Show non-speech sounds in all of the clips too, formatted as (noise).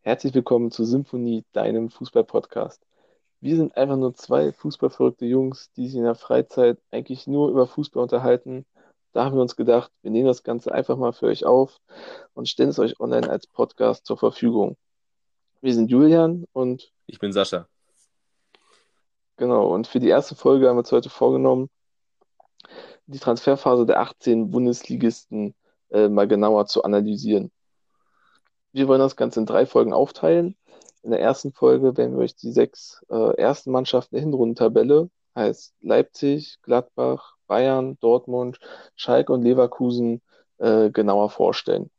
Herzlich willkommen zu Symphonie, deinem Fußball-Podcast. Wir sind einfach nur zwei fußballverrückte Jungs, die sich in der Freizeit eigentlich nur über Fußball unterhalten. Da haben wir uns gedacht, wir nehmen das Ganze einfach mal für euch auf und stellen es euch online als Podcast zur Verfügung. Wir sind Julian und Ich bin Sascha. Genau, und für die erste Folge haben wir uns heute vorgenommen, die Transferphase der 18 Bundesligisten äh, mal genauer zu analysieren. Wir wollen das Ganze in drei Folgen aufteilen. In der ersten Folge werden wir euch die sechs äh, ersten Mannschaften der Hinrundentabelle, heißt Leipzig, Gladbach, Bayern, Dortmund, Schalke und Leverkusen, äh, genauer vorstellen.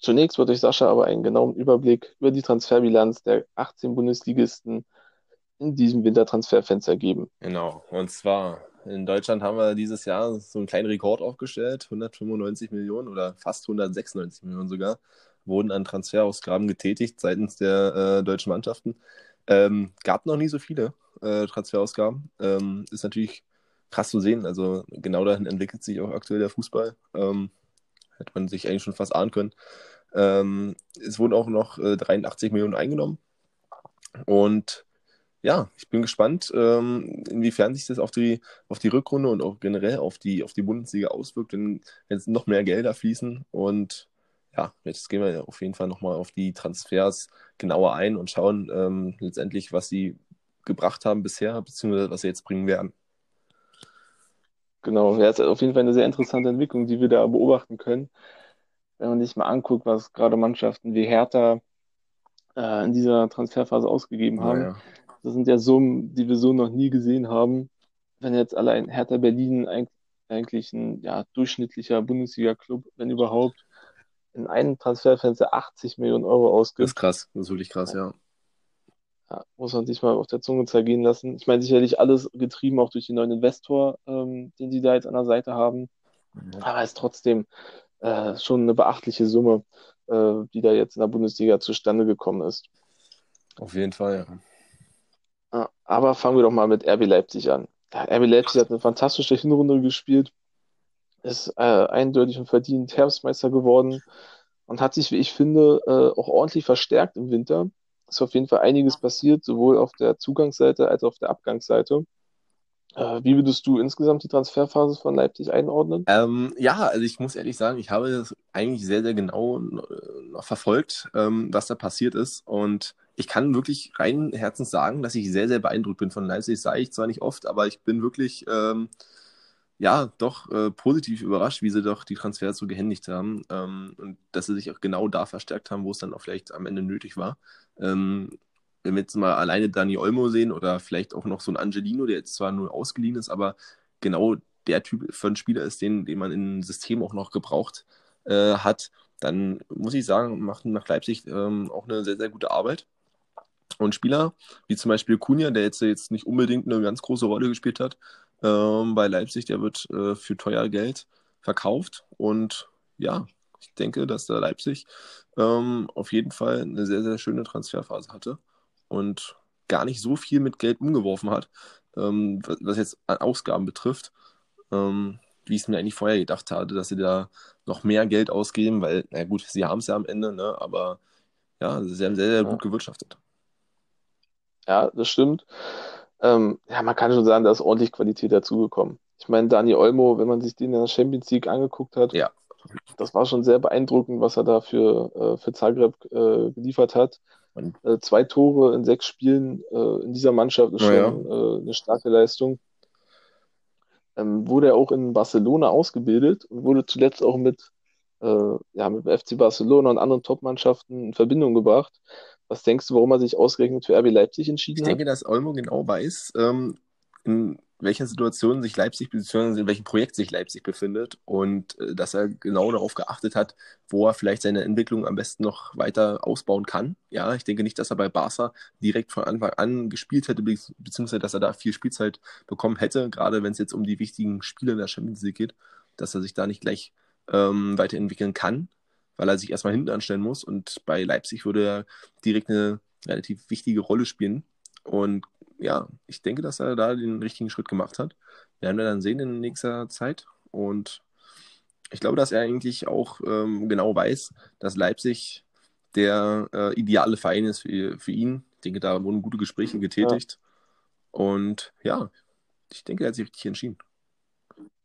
Zunächst wird euch Sascha aber einen genauen Überblick über die Transferbilanz der 18 Bundesligisten in diesem Wintertransferfenster geben. Genau. Und zwar in Deutschland haben wir dieses Jahr so einen kleinen Rekord aufgestellt. 195 Millionen oder fast 196 Millionen sogar wurden an Transferausgaben getätigt seitens der äh, deutschen Mannschaften. Ähm, gab noch nie so viele äh, Transferausgaben. Ähm, ist natürlich krass zu sehen. Also genau dahin entwickelt sich auch aktuell der Fußball. Ähm, hätte man sich eigentlich schon fast ahnen können. Ähm, es wurden auch noch äh, 83 Millionen eingenommen. Und ja, ich bin gespannt, ähm, inwiefern sich das auf die, auf die Rückrunde und auch generell auf die, auf die Bundesliga auswirkt, wenn jetzt noch mehr Gelder fließen. Und ja, jetzt gehen wir auf jeden Fall nochmal auf die Transfers genauer ein und schauen ähm, letztendlich, was sie gebracht haben bisher, beziehungsweise was sie jetzt bringen werden. Genau, ja, ist auf jeden Fall eine sehr interessante Entwicklung, die wir da beobachten können. Wenn man sich mal anguckt, was gerade Mannschaften wie Hertha äh, in dieser Transferphase ausgegeben haben. Naja. Das sind ja Summen, die wir so noch nie gesehen haben. Wenn jetzt allein Hertha Berlin eig- eigentlich ein ja, durchschnittlicher Bundesliga-Club, wenn überhaupt, in einem Transferfenster 80 Millionen Euro Das ist ausgibt, krass, das ist wirklich krass, ja. ja, muss man sich mal auf der Zunge zergehen lassen. Ich meine, sicherlich alles getrieben auch durch den neuen Investor, ähm, den sie da jetzt an der Seite haben. Aber es ist trotzdem äh, schon eine beachtliche Summe, äh, die da jetzt in der Bundesliga zustande gekommen ist. Auf jeden Fall, ja. Aber fangen wir doch mal mit RB Leipzig an. RB Leipzig hat eine fantastische Hinrunde gespielt, ist äh, eindeutig und verdient Herbstmeister geworden und hat sich, wie ich finde, äh, auch ordentlich verstärkt im Winter. Ist auf jeden Fall einiges passiert, sowohl auf der Zugangsseite als auch auf der Abgangsseite. Äh, wie würdest du insgesamt die Transferphase von Leipzig einordnen? Ähm, ja, also ich muss ehrlich sagen, ich habe das eigentlich sehr, sehr genau äh, noch verfolgt, ähm, was da passiert ist. Und ich kann wirklich rein Herzens sagen, dass ich sehr, sehr beeindruckt bin von Leipzig. Das sage ich zwar nicht oft, aber ich bin wirklich, ähm, ja, doch äh, positiv überrascht, wie sie doch die Transfers so gehändigt haben. Ähm, und dass sie sich auch genau da verstärkt haben, wo es dann auch vielleicht am Ende nötig war. Ähm, wenn wir jetzt mal alleine Dani Olmo sehen oder vielleicht auch noch so ein Angelino, der jetzt zwar nur ausgeliehen ist, aber genau der Typ von Spieler ist, den, den man im System auch noch gebraucht äh, hat, dann muss ich sagen, machen nach Leipzig ähm, auch eine sehr, sehr gute Arbeit. Und Spieler, wie zum Beispiel Kunja, der jetzt, jetzt nicht unbedingt eine ganz große Rolle gespielt hat ähm, bei Leipzig, der wird äh, für teuer Geld verkauft. Und ja, ich denke, dass der Leipzig ähm, auf jeden Fall eine sehr, sehr schöne Transferphase hatte und gar nicht so viel mit Geld umgeworfen hat, ähm, was, jetzt an Ausgaben betrifft, ähm, wie ich es mir eigentlich vorher gedacht hatte, dass sie da noch mehr Geld ausgeben, weil, na gut, sie haben es ja am Ende, ne, aber ja, sie haben sehr, sehr gut gewirtschaftet. Ja, das stimmt. Ähm, ja, man kann schon sagen, da ist ordentlich Qualität dazugekommen. Ich meine, Dani Olmo, wenn man sich den in der Champions League angeguckt hat, Ja. das war schon sehr beeindruckend, was er da für, äh, für Zagreb äh, geliefert hat. Äh, zwei Tore in sechs Spielen äh, in dieser Mannschaft ist schon äh, eine starke Leistung. Ähm, wurde er auch in Barcelona ausgebildet und wurde zuletzt auch mit, äh, ja, mit FC Barcelona und anderen Top-Mannschaften in Verbindung gebracht. Was denkst du, warum er sich ausgerechnet für RB Leipzig ich entschieden hat? denke, dass Olmo genau weiß, ähm, in welcher Situation sich Leipzig bzw. in welchem Projekt sich Leipzig befindet und äh, dass er genau darauf geachtet hat, wo er vielleicht seine Entwicklung am besten noch weiter ausbauen kann. Ja, ich denke nicht, dass er bei Barca direkt von Anfang an gespielt hätte, be beziehungsweise dass er da viel Spielzeit bekommen hätte, gerade wenn es jetzt um die wichtigen Spiele in der Champions League geht, dass er sich da nicht gleich ähm, weiterentwickeln kann, weil er sich erstmal hinten anstellen muss und bei Leipzig würde er direkt eine relativ wichtige Rolle spielen und ja, ich denke, dass er da den richtigen Schritt gemacht hat. Wir werden dann sehen in nächster Zeit. Und ich glaube, dass er eigentlich auch ähm, genau weiß, dass Leipzig der äh, ideale Verein ist für, für ihn. Ich denke, da wurden gute Gespräche getätigt. Ja. Und ja, ich denke, er hat sich richtig entschieden.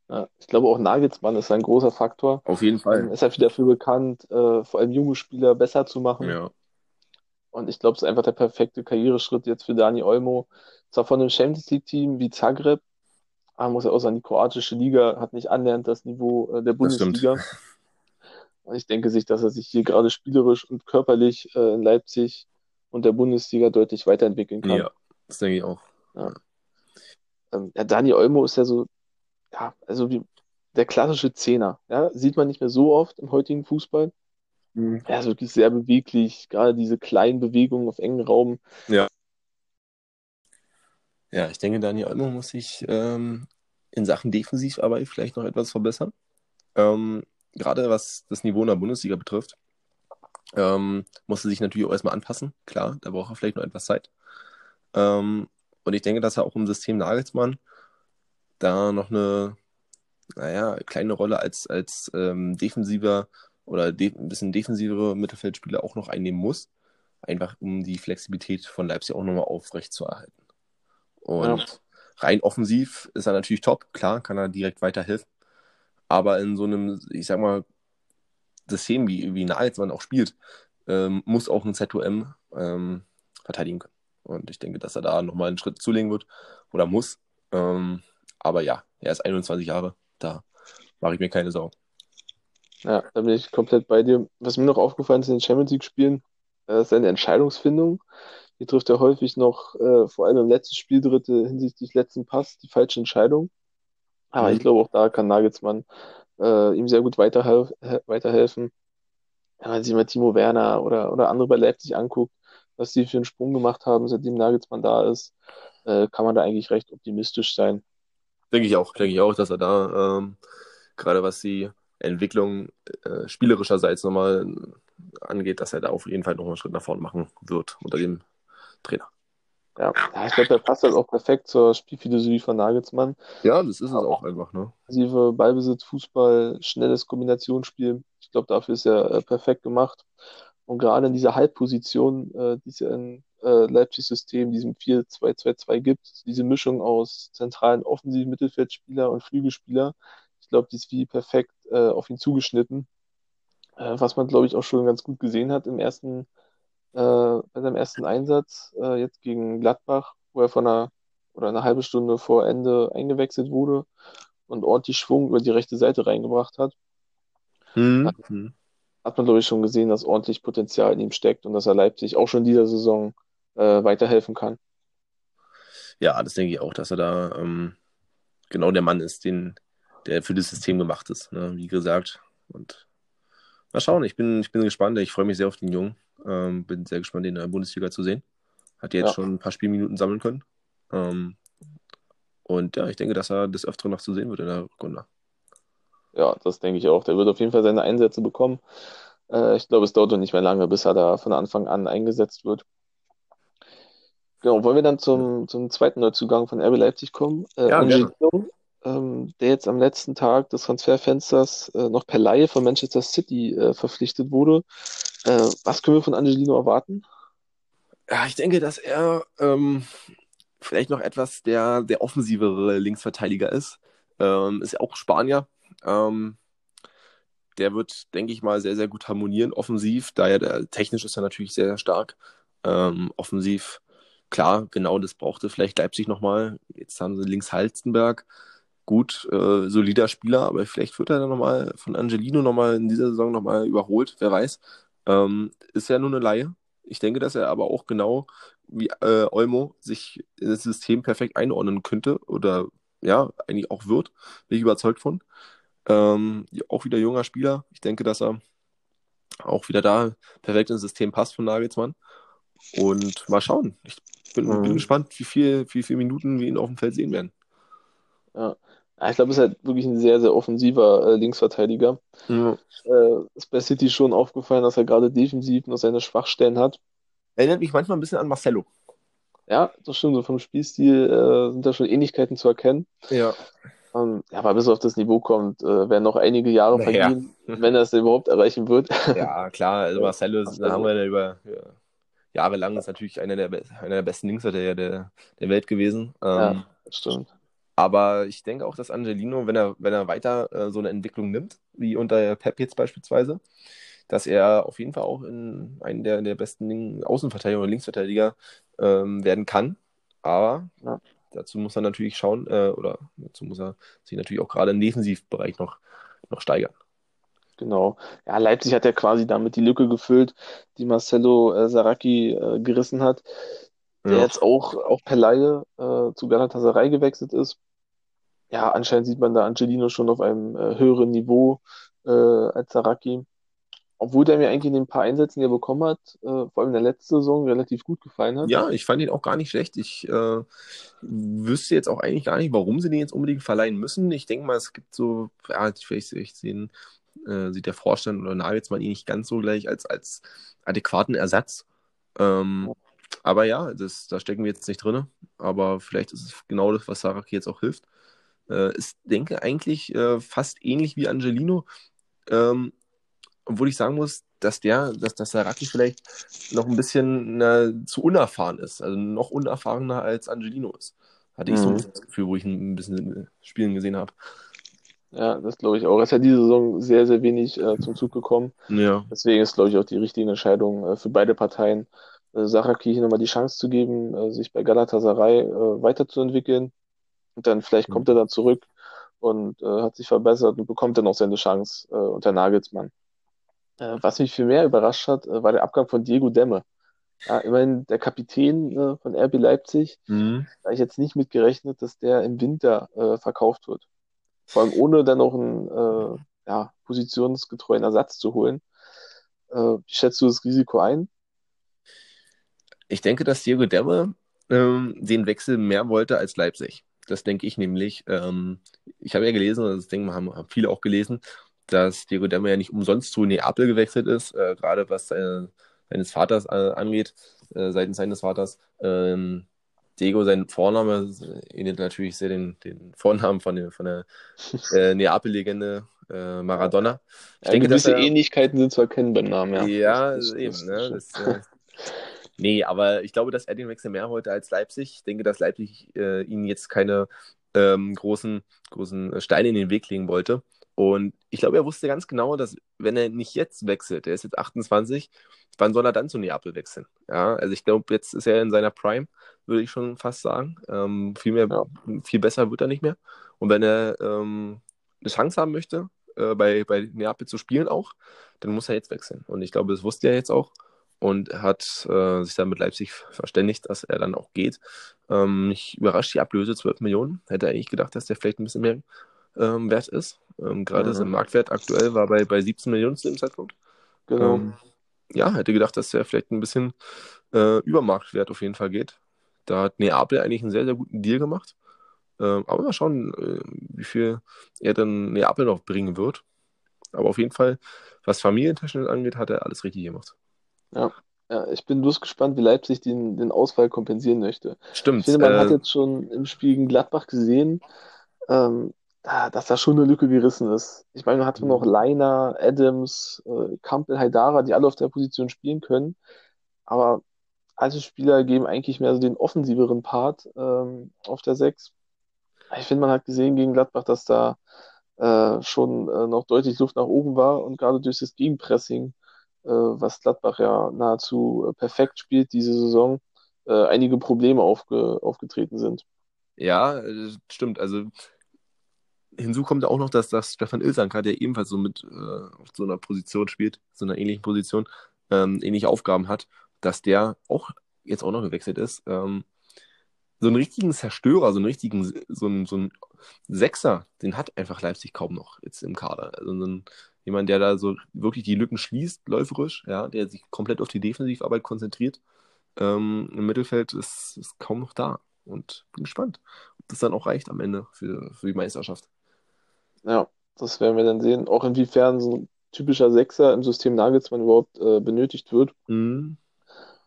Ja, ich glaube auch Nagelsmann ist ein großer Faktor. Auf jeden Fall. Ähm, ist viel dafür bekannt, äh, vor allem junge Spieler besser zu machen. Ja. Und ich glaube, es ist einfach der perfekte Karriereschritt jetzt für Dani Olmo. Zwar von einem Champions League-Team wie Zagreb, aber muss ja auch sagen, die kroatische Liga hat nicht annähernd das Niveau äh, der Bundesliga. Und ich denke sich, dass er sich hier gerade spielerisch und körperlich äh, in Leipzig und der Bundesliga deutlich weiterentwickeln kann. Ja, das denke ich auch. Ja. Ähm, ja, Dani Olmo ist ja so, ja, also wie der klassische Zehner. Ja, sieht man nicht mehr so oft im heutigen Fußball. Mhm. Er ist wirklich sehr beweglich, gerade diese kleinen Bewegungen auf engen Raum. Ja. Ja, ich denke, Daniel Olmo muss sich ähm, in Sachen Defensivarbeit vielleicht noch etwas verbessern. Ähm, gerade was das Niveau in der Bundesliga betrifft, ähm, musste sich natürlich auch erstmal anpassen. Klar, da braucht er vielleicht noch etwas Zeit. Ähm, und ich denke, dass er auch im System Nagelsmann da noch eine, naja, kleine Rolle als, als ähm, defensiver oder de ein bisschen defensivere Mittelfeldspieler auch noch einnehmen muss. Einfach um die Flexibilität von Leipzig auch nochmal aufrecht zu erhalten. Und ja. rein offensiv ist er natürlich top, klar, kann er direkt weiterhelfen. Aber in so einem, ich sag mal, System, wie, wie Nagelsmann auch spielt, ähm, muss auch ein ZOM ähm, verteidigen können. Und ich denke, dass er da nochmal einen Schritt zulegen wird oder muss. Ähm, aber ja, er ist 21 Jahre, da mache ich mir keine Sorgen. Ja, da bin ich komplett bei dir. Was mir noch aufgefallen ist in den Champions League-Spielen, äh, ist seine Entscheidungsfindung. Hier trifft er häufig noch, äh, vor allem im letzten Spieldritte hinsichtlich letzten Pass, die falsche Entscheidung. Aber mhm. ich glaube, auch da kann Nagelsmann äh, ihm sehr gut weiterhelf weiterhelfen. Wenn man sich mal Timo Werner oder, oder andere bei Leipzig anguckt, was die für einen Sprung gemacht haben, seitdem Nagelsmann da ist, äh, kann man da eigentlich recht optimistisch sein. Denke ich auch, denke ich auch, dass er da ähm, gerade was die Entwicklung äh, spielerischerseits nochmal angeht, dass er da auf jeden Fall noch einen Schritt nach vorne machen wird unter dem Trainer. Ja, ich glaube, der passt halt auch perfekt zur Spielphilosophie von Nagelsmann. Ja, das ist es auch einfach, ne? Ballbesitz, Fußball, schnelles Kombinationsspiel. Ich glaube, dafür ist er äh, perfekt gemacht. Und gerade in dieser Halbposition, äh, die es ja in äh, Leipzig-System, diesem 4-2-2-2 gibt, diese Mischung aus zentralen offensiven Mittelfeldspieler und Flügelspieler, ich glaube, die ist wie perfekt äh, auf ihn zugeschnitten. Äh, was man, glaube ich, auch schon ganz gut gesehen hat im ersten, äh, bei seinem ersten Einsatz, äh, jetzt gegen Gladbach, wo er von einer oder eine halbe Stunde vor Ende eingewechselt wurde und ordentlich Schwung über die rechte Seite reingebracht hat. Mhm. Hat man, glaube ich, schon gesehen, dass ordentlich Potenzial in ihm steckt und dass er Leipzig auch schon in dieser Saison äh, weiterhelfen kann. Ja, das denke ich auch, dass er da ähm, genau der Mann ist, den, der für das System gemacht ist, ne? wie gesagt. Und mal schauen, ich bin, ich bin gespannt, ich freue mich sehr auf den Jungen. Ähm, bin sehr gespannt, ihn in der Bundesliga zu sehen. Hat jetzt ja. schon ein paar Spielminuten sammeln können. Ähm, und ja, ich denke, dass er das öfter noch zu sehen wird in der Runde. Ja, das denke ich auch. Der wird auf jeden Fall seine Einsätze bekommen. Äh, ich glaube, es dauert noch nicht mehr lange, bis er da von Anfang an eingesetzt wird. Genau, wollen wir dann zum, zum zweiten Neuzugang von RB Leipzig kommen? Äh, ja, gerne ähm, der jetzt am letzten Tag des Transferfensters äh, noch per Laie von Manchester City äh, verpflichtet wurde. Äh, was können wir von Angelino erwarten? Ja, ich denke, dass er ähm, vielleicht noch etwas der, der offensivere Linksverteidiger ist. Ähm, ist ja auch Spanier. Ähm, der wird, denke ich mal, sehr, sehr gut harmonieren offensiv. Daher der, technisch ist er natürlich sehr, sehr stark. Ähm, offensiv, klar, genau das brauchte vielleicht Leipzig nochmal. Jetzt haben sie links Halstenberg gut, äh, solider Spieler, aber vielleicht wird er dann nochmal von Angelino nochmal in dieser Saison nochmal überholt, wer weiß. Ähm, ist ja nur eine Laie. Ich denke, dass er aber auch genau wie äh, Olmo sich in das System perfekt einordnen könnte oder ja, eigentlich auch wird. Bin ich überzeugt von. Ähm, auch wieder junger Spieler. Ich denke, dass er auch wieder da perfekt ins System passt von Nagelsmann. Und mal schauen. Ich bin, mhm. bin gespannt, wie viel, wie viele Minuten wir ihn auf dem Feld sehen werden. Ja. Ich glaube, es ist halt wirklich ein sehr, sehr offensiver äh, Linksverteidiger. Ja. Äh, ist bei City schon aufgefallen, dass er gerade defensiv noch seine Schwachstellen hat. Erinnert mich manchmal ein bisschen an Marcelo. Ja, das stimmt. So vom Spielstil äh, sind da schon Ähnlichkeiten zu erkennen. Ja. Ähm, ja, aber bis er auf das Niveau kommt, äh, werden noch einige Jahre Naja. vergehen, wenn er es überhaupt erreichen wird. Ja, klar, also (laughs) Marcelo, da haben wir ja über ja, jahrelang ist natürlich einer der, einer der besten Linksverteidiger der, der Welt gewesen. Ähm, Ja, stimmt. Aber ich denke auch, dass Angelino, wenn er, wenn er weiter äh, so eine Entwicklung nimmt, wie unter Pep jetzt beispielsweise, dass er auf jeden Fall auch in einen der, der besten Außenverteidiger oder Linksverteidiger ähm, werden kann. Aber Ja. dazu muss er natürlich schauen, äh, oder dazu muss er sich natürlich auch gerade im Defensivbereich noch, noch steigern. Genau. Ja, Leipzig hat ja quasi damit die Lücke gefüllt, die Marcelo äh, Saracchi äh, gerissen hat, der Ja. jetzt auch, auch per Laie äh, zu Galatasaray gewechselt ist. Ja, anscheinend sieht man da Angelino schon auf einem äh, höheren Niveau äh, als Saracchi. Obwohl der mir eigentlich in den paar Einsätzen, die er bekommen hat, äh, vor allem in der letzten Saison, relativ gut gefallen hat. Ja, ich fand ihn auch gar nicht schlecht. Ich äh, wüsste jetzt auch eigentlich gar nicht, warum sie den jetzt unbedingt verleihen müssen. Ich denke mal, es gibt so, ja, vielleicht, vielleicht sehen, äh, sieht der Vorstand oder Nagelsmann ihn nicht ganz so gleich als, als adäquaten Ersatz. Ähm, aber ja, das, da stecken wir jetzt nicht drin. Aber vielleicht ist es genau das, was Saraki jetzt auch hilft. Äh, ich denke eigentlich äh, fast ähnlich wie Angelino. Ähm, obwohl ich sagen muss, dass der, dass das Saraki vielleicht noch ein bisschen äh, zu unerfahren ist. Also noch unerfahrener als Angelino ist. Hatte ich so Mhm. das Gefühl, wo ich ihn ein bisschen spielen gesehen habe. Ja, das glaube ich auch. Er ist ja diese Saison sehr, sehr wenig äh, zum Zug gekommen. Ja. Deswegen ist, glaube ich, auch die richtige Entscheidung äh, für beide Parteien, äh, Saraki hier nochmal die Chance zu geben, äh, sich bei Galatasaray äh, weiterzuentwickeln. Und dann vielleicht kommt er da zurück und äh, hat sich verbessert und bekommt dann auch seine Chance äh, unter Nagelsmann. Äh, was mich viel mehr überrascht hat, äh, war der Abgang von Diego Demme. Ja, immerhin der Kapitän äh, von RB Leipzig. Mhm. Da ich jetzt nicht mit gerechnet, dass der im Winter äh, verkauft wird. Vor allem ohne dann noch einen äh, ja, positionsgetreuen Ersatz zu holen. Äh, wie schätzt du das Risiko ein? Ich denke, dass Diego Demme ähm, den Wechsel mehr wollte als Leipzig. Das denke ich nämlich. Ähm, ich habe ja gelesen, das denke haben, haben viele auch gelesen, dass Diego Demme ja nicht umsonst zu Neapel gewechselt ist, äh, gerade was seine, seines Vaters äh, angeht, äh, seitens seines Vaters. Ähm, Diego, sein Vorname, ähnelt natürlich sehr den, den Vornamen von der, von der (laughs) äh, Neapel-Legende äh, Maradona. Ich Ja, denke, dass gewisse er, Ähnlichkeiten sind zu erkennen beim Namen, ja. ja, Das- das- eben, ne? Das, äh, nee, aber ich glaube, dass er den Wechsel mehr wollte als Leipzig. Ich denke, dass Leipzig äh, ihnen jetzt keine ähm, großen, großen Steine in den Weg legen wollte. Und ich glaube, er wusste ganz genau, dass wenn er nicht jetzt wechselt, er ist jetzt 28, wann soll er dann zu Neapel wechseln? Ja, also ich glaube, jetzt ist er in seiner Prime, würde ich schon fast sagen. Ähm, viel mehr, Ja. viel besser wird er nicht mehr. Und wenn er ähm, eine Chance haben möchte, äh, bei, bei Neapel zu spielen auch, dann muss er jetzt wechseln. Und ich glaube, das wusste er jetzt auch und hat äh, sich dann mit Leipzig verständigt, dass er dann auch geht. Ähm, mich überrascht die Ablöse 12 Millionen. Hätte eigentlich gedacht, dass der vielleicht ein bisschen mehr ähm, wert ist. Ähm, gerade Mhm. sein Marktwert aktuell war bei, bei 17 Millionen zu dem Zeitpunkt. Genau. Ähm, ja, hätte gedacht, dass der vielleicht ein bisschen äh, über Marktwert auf jeden Fall geht. Da hat Neapel eigentlich einen sehr, sehr guten Deal gemacht. Ähm, aber mal schauen, äh, wie viel er dann Neapel noch bringen wird. Aber auf jeden Fall, was Familientechnik angeht, hat er alles richtig gemacht. Ja, ich bin bloß gespannt, wie Leipzig den, den Ausfall kompensieren möchte. Ich Stimmt. finde, man hat Äh, jetzt schon im Spiel gegen Gladbach gesehen, ähm, da- dass da schon eine Lücke gerissen ist. Ich meine, man hatte noch Leiner, Adams, äh, Kampel, Haidara, die alle auf der Position spielen können. Aber alte Spieler geben eigentlich mehr so den offensiveren Part ähm, auf der 6. Ich finde, man hat gesehen gegen Gladbach, dass da äh, schon äh, noch deutlich Luft nach oben war und gerade durch das Gegenpressing, äh, was Gladbach ja nahezu äh, perfekt spielt diese Saison, äh, einige Probleme aufge aufgetreten sind. Ja, äh, stimmt. Also hinzu kommt auch noch, dass, dass Stefan Ilsanker, der ebenfalls so mit äh, auf so einer Position spielt, so einer ähnlichen Position, ähm, ähnliche Aufgaben hat, dass der auch jetzt auch noch gewechselt ist. Ähm, so einen richtigen Zerstörer, so einen richtigen, so einen, so einen Sechser, den hat einfach Leipzig kaum noch jetzt im Kader. Also so jemand, der da so wirklich die Lücken schließt, läuferisch, ja, der sich komplett auf die Defensivarbeit konzentriert. Ähm, Im Mittelfeld ist, ist kaum noch da. Und bin gespannt, ob das dann auch reicht am Ende für, für die Meisterschaft. Ja, das werden wir dann sehen. Auch inwiefern so ein typischer Sechser im System Nagelsmann überhaupt äh, benötigt wird. Mhm.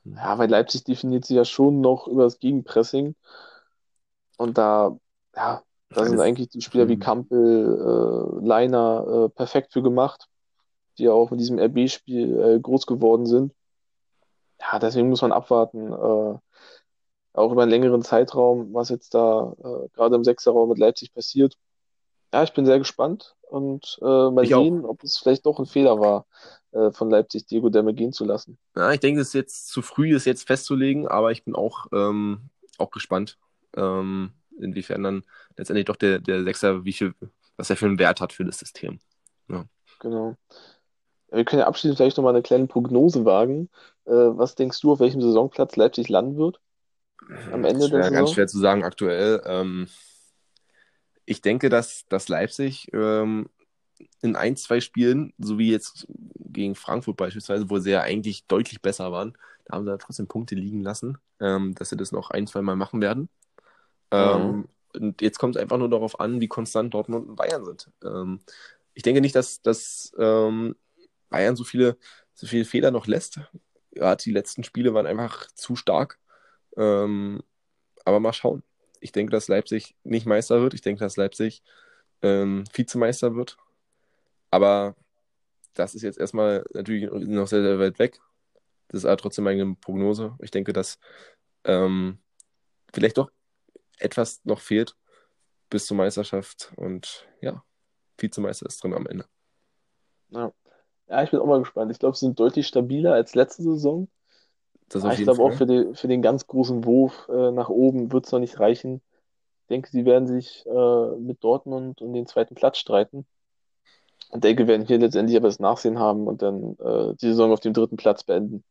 Ja, weil Leipzig definiert sich ja schon noch über das Gegenpressing. Und da, ja, da sind eigentlich die Spieler wie Kampel, äh, Leiner äh, perfekt für gemacht, die ja auch in diesem RB-Spiel äh, groß geworden sind. Ja, deswegen muss man abwarten, äh, auch über einen längeren Zeitraum, was jetzt da äh, gerade im Sechserraum mit Leipzig passiert. Ja, ich bin sehr gespannt und äh, mal Ich auch. sehen, ob es vielleicht doch ein Fehler war, äh, von Leipzig Diego Demme gehen zu lassen. Ja, ich denke, es ist jetzt zu früh, das jetzt festzulegen, aber ich bin auch, ähm, auch gespannt, ähm, inwiefern dann letztendlich doch der, der Sechser, wie viel, was er für einen Wert hat für das System. Genau. Ja, Wir können ja abschließend vielleicht nochmal eine kleine Prognose wagen. Äh, was denkst du, auf welchem Saisonplatz Leipzig landen wird? Am Ende der schwer, ganz Saison? schwer zu sagen aktuell. Ähm, ich denke, dass, dass Leipzig ähm, in ein, zwei Spielen, so wie jetzt gegen Frankfurt beispielsweise, wo sie ja eigentlich deutlich besser waren, da haben sie ja trotzdem Punkte liegen lassen, ähm, dass sie das noch ein, zwei Mal machen werden. Ähm, und jetzt kommt es einfach nur darauf an, wie konstant Dortmund und Bayern sind. Ähm, ich denke nicht, dass, dass ähm, Bayern so viele, so viele Fehler noch lässt. Gerade die letzten Spiele waren einfach zu stark. Aber mal schauen. Ich denke, dass Leipzig nicht Meister wird. Ich denke, dass Leipzig ähm, Vizemeister wird. Aber das ist jetzt erstmal natürlich noch sehr, sehr weit weg. Das ist aber trotzdem meine Prognose. Ich denke, dass ähm, vielleicht doch etwas noch fehlt bis zur Meisterschaft. Und ja, Vizemeister ist drin am Ende. Ja. Ja, ich bin auch mal gespannt. Ich glaube, sie sind deutlich stabiler als letzte Saison. Das Aber auf ich glaube auch für, die, für den ganz großen Wurf äh, nach oben wird es noch nicht reichen. Ich denke, sie werden sich äh, mit Dortmund um den zweiten Platz streiten. Und denke, wir werden hier letztendlich aber das Nachsehen haben und dann äh, die Saison auf dem dritten Platz beenden.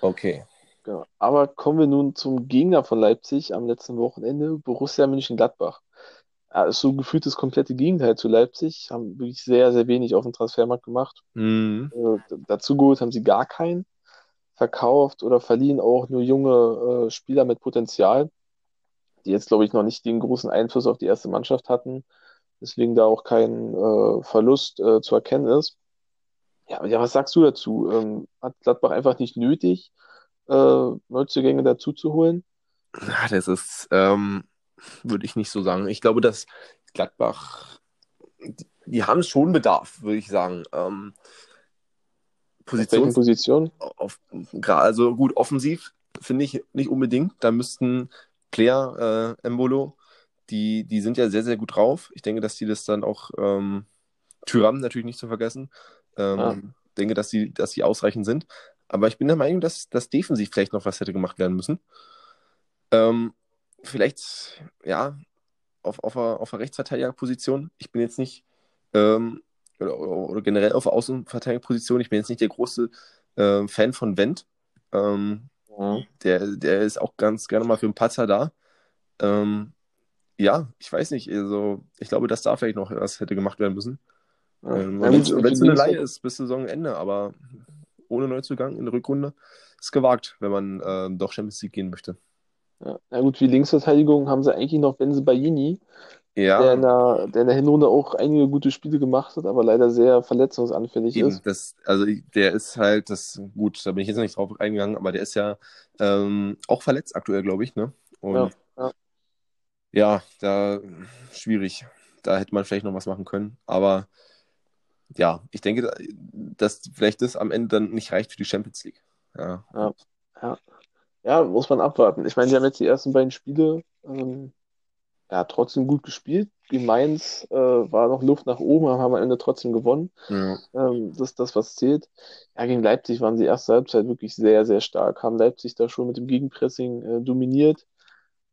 Okay. Genau. Aber kommen wir nun zum Gegner von Leipzig am letzten Wochenende, Borussia Mönchengladbach. Ja, ist so gefühlt das komplette Gegenteil zu Leipzig, haben wirklich sehr, sehr wenig auf dem Transfermarkt gemacht. Mhm. Äh, dazu geholt haben sie gar keinen. Verkauft oder verliehen auch nur junge äh, Spieler mit Potenzial, die jetzt, glaube ich, noch nicht den großen Einfluss auf die erste Mannschaft hatten. Deswegen da auch kein äh, Verlust äh, zu erkennen ist. Ja, ja, was sagst du dazu? Ähm, hat Gladbach einfach nicht nötig, äh, Neuzugänge dazu zu holen? Ja, das ist, ähm, würde ich nicht so sagen. Ich glaube, dass Gladbach, die, die haben schon Bedarf, würde ich sagen. Ähm, Auf welchen Positions, Positionen? auf, also gut, offensiv finde ich nicht unbedingt. Da müssten Player, äh, Embolo, die, die sind ja sehr, sehr gut drauf. Ich denke, dass die das dann auch, ähm, Tyram natürlich nicht zu vergessen. Ähm, Ja. denke, dass die, dass die ausreichend sind. Aber ich bin der Meinung, dass, dass defensiv vielleicht noch was hätte gemacht werden müssen. Ähm, vielleicht, ja, auf, auf, auf der Rechtsverteidigerposition. Ich bin jetzt nicht, ähm, oder, oder generell auf Außenverteidigerposition, ich bin jetzt nicht der große ähm, Fan von Wendt. Ähm, Ja. der, der ist auch ganz gerne mal für einen Patzer da. Ähm, ja, ich weiß nicht, also ich glaube, dass da vielleicht noch was hätte gemacht werden müssen. Ja. Ähm, wenn es eine Laie ist bis Saisonende, aber ohne Neuzugang in der Rückrunde ist gewagt, wenn man ähm, doch Champions League gehen möchte. Ja. Na gut, die Linksverteidigung haben sie eigentlich noch Benze Baini, der Ja, in der, der in der Hinrunde auch einige gute Spiele gemacht hat, aber leider sehr verletzungsanfällig eben, ist. das, also der ist halt, das, gut, da bin ich jetzt noch nicht drauf eingegangen, aber der ist ja ähm, auch verletzt aktuell, glaube ich, ne? Und Ja, ja. ja, da schwierig. Da hätte man vielleicht noch was machen können, aber ja, ich denke, dass vielleicht das am Ende dann nicht reicht für die Champions League. Ja, Ja, ja. Ja, muss man abwarten. Ich meine, die haben jetzt die ersten beiden Spiele ähm, ja, trotzdem gut gespielt. Gegen Mainz äh, war noch Luft nach oben, aber haben am Ende trotzdem gewonnen. ja. Ähm, das ist das, was zählt. Ja, gegen Leipzig waren sie erste Halbzeit wirklich sehr, sehr stark, haben Leipzig da schon mit dem Gegenpressing äh, dominiert,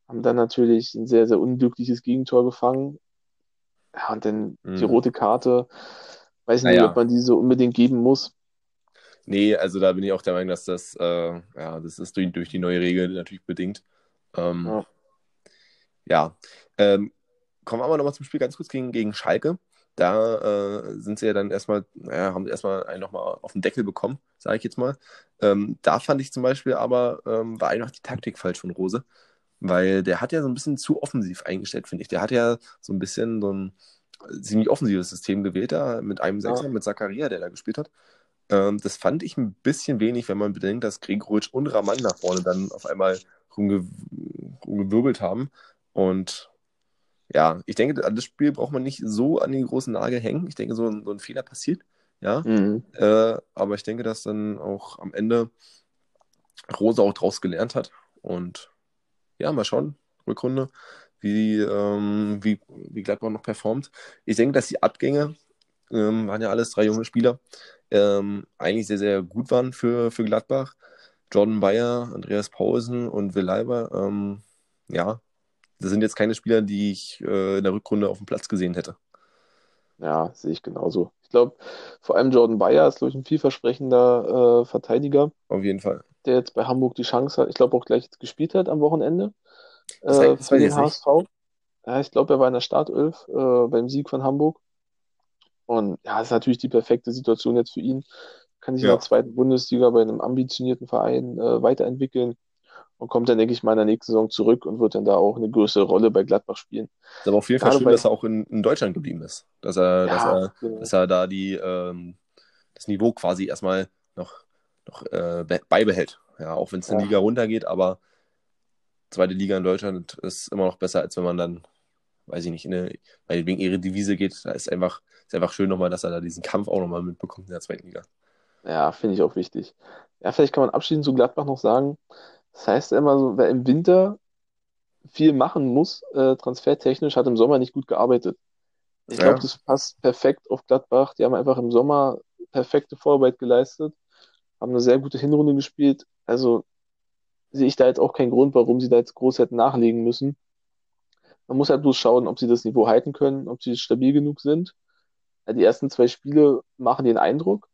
haben dann natürlich ein sehr, sehr unglückliches Gegentor gefangen. Ja, und dann die Mhm. rote Karte. Weiß nicht, Naja. ob man die so unbedingt geben muss. Nee, also da bin ich auch der Meinung, dass das, äh, ja, das ist durch, durch die neue Regel natürlich bedingt. Ähm, Ja. ja. Ähm, kommen wir aber nochmal zum Spiel ganz kurz gegen, gegen Schalke. Da äh, sind sie ja dann erstmal, naja, haben sie erstmal einen nochmal auf den Deckel bekommen, sage ich jetzt mal. Ähm, da fand ich zum Beispiel aber, ähm, war einfach die Taktik falsch von Rose. Weil der hat ja so ein bisschen zu offensiv eingestellt, finde ich. Der hat ja so ein bisschen so ein ziemlich offensives System gewählt, da mit einem Sechser, Ja. mit Zakaria, der da gespielt hat. Ähm, das fand ich ein bisschen wenig, wenn man bedenkt, dass Gregoritsch und Raman nach vorne dann auf einmal rumge rumgewirbelt haben. Und ja, ich denke, das Spiel braucht man nicht so an den großen Nagel hängen. Ich denke, so ein, so ein Fehler passiert. Ja, Mhm. äh, aber ich denke, dass dann auch am Ende Rose auch draus gelernt hat. Und ja, mal schauen, Rückrunde, wie, ähm, wie, wie Gladbach noch performt. Ich denke, dass die Abgänge, ähm, waren ja alles drei junge Spieler, ähm, eigentlich sehr, sehr gut waren für, für Gladbach. Jordan Bayer, Andreas Pausen und Will Leiber, ähm, ja, das sind jetzt keine Spieler, die ich äh, in der Rückrunde auf dem Platz gesehen hätte. Ja, sehe ich genauso. Ich glaube, vor allem Jordan Bayer ist, glaube ich, ein vielversprechender äh, Verteidiger, Auf jeden Fall. der jetzt bei Hamburg die Chance hat, ich glaube auch gleich jetzt gespielt hat am Wochenende Das äh, das für den nicht. HSV. Ja, ich glaube, er war in der Startelf äh, beim Sieg von Hamburg. Und ja, ist natürlich die perfekte Situation jetzt für ihn. Kann sich in Ja. der zweiten Bundesliga bei einem ambitionierten Verein äh, weiterentwickeln und kommt dann, denke ich mal, in der nächsten Saison zurück und wird dann da auch eine größere Rolle bei Gladbach spielen. Ist aber auf jeden Fall Gerade schön, bei- dass er auch in, in Deutschland geblieben ist. Dass er, dass Ja, er, genau. dass er da die, ähm, das Niveau quasi erstmal noch, noch äh, be- beibehält. Ja, auch wenn es eine Ja. Liga runtergeht, aber zweite Liga in Deutschland ist immer noch besser, als wenn man dann, weiß ich nicht, in eine, wegen Eredivisie geht. Da ist einfach, ist einfach schön nochmal, dass er da diesen Kampf auch nochmal mitbekommt in der zweiten Liga. Ja, finde ich auch wichtig. Ja, vielleicht kann man abschließend zu Gladbach noch sagen, das heißt immer so, wer im Winter viel machen muss, äh, transfertechnisch, hat im Sommer nicht gut gearbeitet. Ich Ja. glaube, das passt perfekt auf Gladbach. Die haben einfach im Sommer perfekte Vorarbeit geleistet, haben eine sehr gute Hinrunde gespielt. Also sehe ich da jetzt auch keinen Grund, warum sie da jetzt groß hätten nachlegen müssen. Man muss halt bloß schauen, ob sie das Niveau halten können, ob sie stabil genug sind. Ja, die ersten zwei Spiele machen den Eindruck,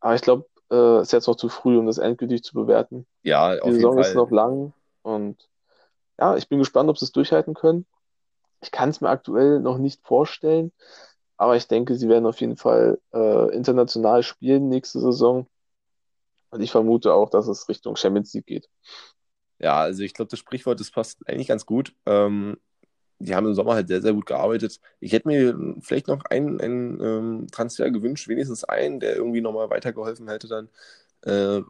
aber ich glaube, äh, ist jetzt noch zu früh, um das endgültig zu bewerten. Ja, Die auf jeden Saison ist Fall. noch lang und ja, ich bin gespannt, ob sie es durchhalten können. Ich kann es mir aktuell noch nicht vorstellen, aber ich denke, sie werden auf jeden Fall äh, international spielen nächste Saison. Und ich vermute auch, dass es Richtung Champions League geht. Ja, also ich glaube, das Sprichwort, das passt eigentlich ganz gut. Ähm, die haben im Sommer halt sehr, sehr gut gearbeitet. Ich hätte mir vielleicht noch einen, einen ähm, Transfer gewünscht, wenigstens einen, der irgendwie nochmal weitergeholfen hätte dann. Äh,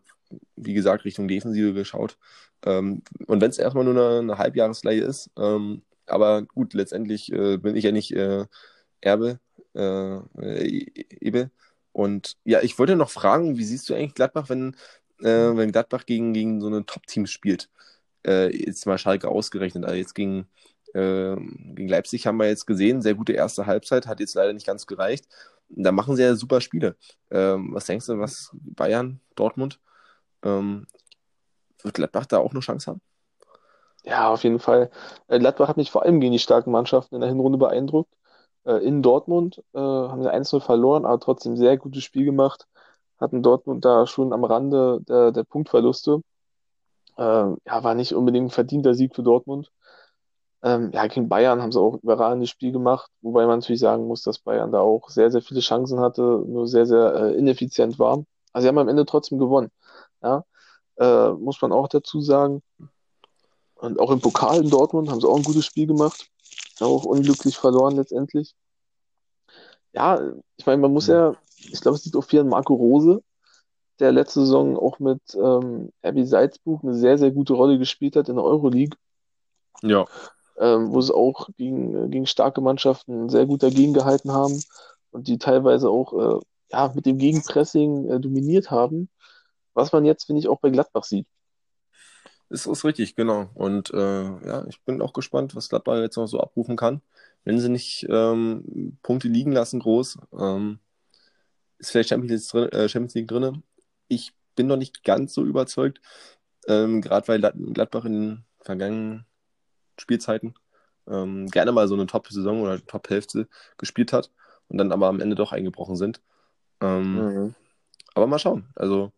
wie gesagt, Richtung Defensive geschaut. Ähm, und wenn es erstmal nur eine, eine Halbjahresleihe ist, ähm, aber gut, letztendlich äh, bin ich ja nicht äh, Erbe, äh, äh, Ebel. Und ja, ich wollte noch fragen, wie siehst du eigentlich Gladbach, wenn, äh, wenn Gladbach gegen, gegen so eine Top-Teams spielt? Äh, jetzt mal Schalke ausgerechnet. Also jetzt gegen, äh, gegen Leipzig haben wir jetzt gesehen, sehr gute erste Halbzeit, hat jetzt leider nicht ganz gereicht. Da machen sie ja super Spiele. Ähm, was denkst du, was Bayern, Dortmund? Ähm, wird Gladbach da auch eine Chance haben? Ja, auf jeden Fall. Äh, Gladbach hat mich vor allem gegen die starken Mannschaften in der Hinrunde beeindruckt. Äh, in Dortmund äh, haben sie 1-0 verloren, aber trotzdem sehr gutes Spiel gemacht. Hatten Dortmund da schon am Rande der, der Punktverluste. Ähm, ja, war nicht unbedingt ein verdienter Sieg für Dortmund. Ähm, ja, gegen Bayern haben sie auch ein überragendes Spiel gemacht, wobei man natürlich sagen muss, dass Bayern da auch sehr, sehr viele Chancen hatte, nur sehr, sehr äh, ineffizient war. Also sie haben am Ende trotzdem gewonnen. Ja, äh, muss man auch dazu sagen. Und auch im Pokal in Dortmund haben sie auch ein gutes Spiel gemacht. Auch unglücklich verloren letztendlich. Ja, ich meine, man muss ja, ich glaube, es liegt auch viel an Marco Rose, der letzte Saison auch mit ähm, RB Salzburg eine sehr, sehr gute Rolle gespielt hat in der Euroleague, Ja. Ähm, wo sie auch gegen, gegen starke Mannschaften sehr gut dagegen gehalten haben und die teilweise auch äh, ja, mit dem Gegenpressing äh, dominiert haben, was man jetzt, finde ich, auch bei Gladbach sieht. Das ist richtig, genau. Und äh, ja, ich bin auch gespannt, was Gladbach jetzt noch so abrufen kann. Wenn sie nicht ähm, Punkte liegen lassen, groß, ähm, ist vielleicht Champions League, drin, äh, Champions League drin. Ich bin noch nicht ganz so überzeugt, ähm, gerade weil Gladbach in den vergangenen Spielzeiten ähm, gerne mal so eine Top-Saison oder Top-Hälfte gespielt hat und dann aber am Ende doch eingebrochen sind. Ähm, Mhm. aber mal schauen. Also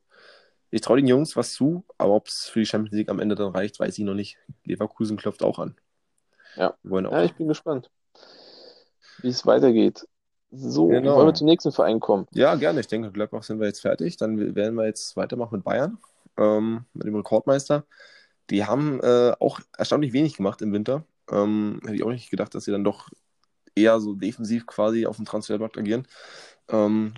ich traue den Jungs was zu, aber ob es für die Champions League am Ende dann reicht, weiß ich noch nicht. Leverkusen klopft auch an. Ja. Auch. Ja, ich bin gespannt, wie es weitergeht. So, Genau. wollen wir zum nächsten Verein kommen? Ja, gerne. Ich denke, Gladbach sind wir jetzt fertig. Dann werden wir jetzt weitermachen mit Bayern, ähm, mit dem Rekordmeister. Die haben äh, auch erstaunlich wenig gemacht im Winter. Ähm, hätte ich auch nicht gedacht, dass sie dann doch eher so defensiv quasi auf dem Transfermarkt agieren. Ähm,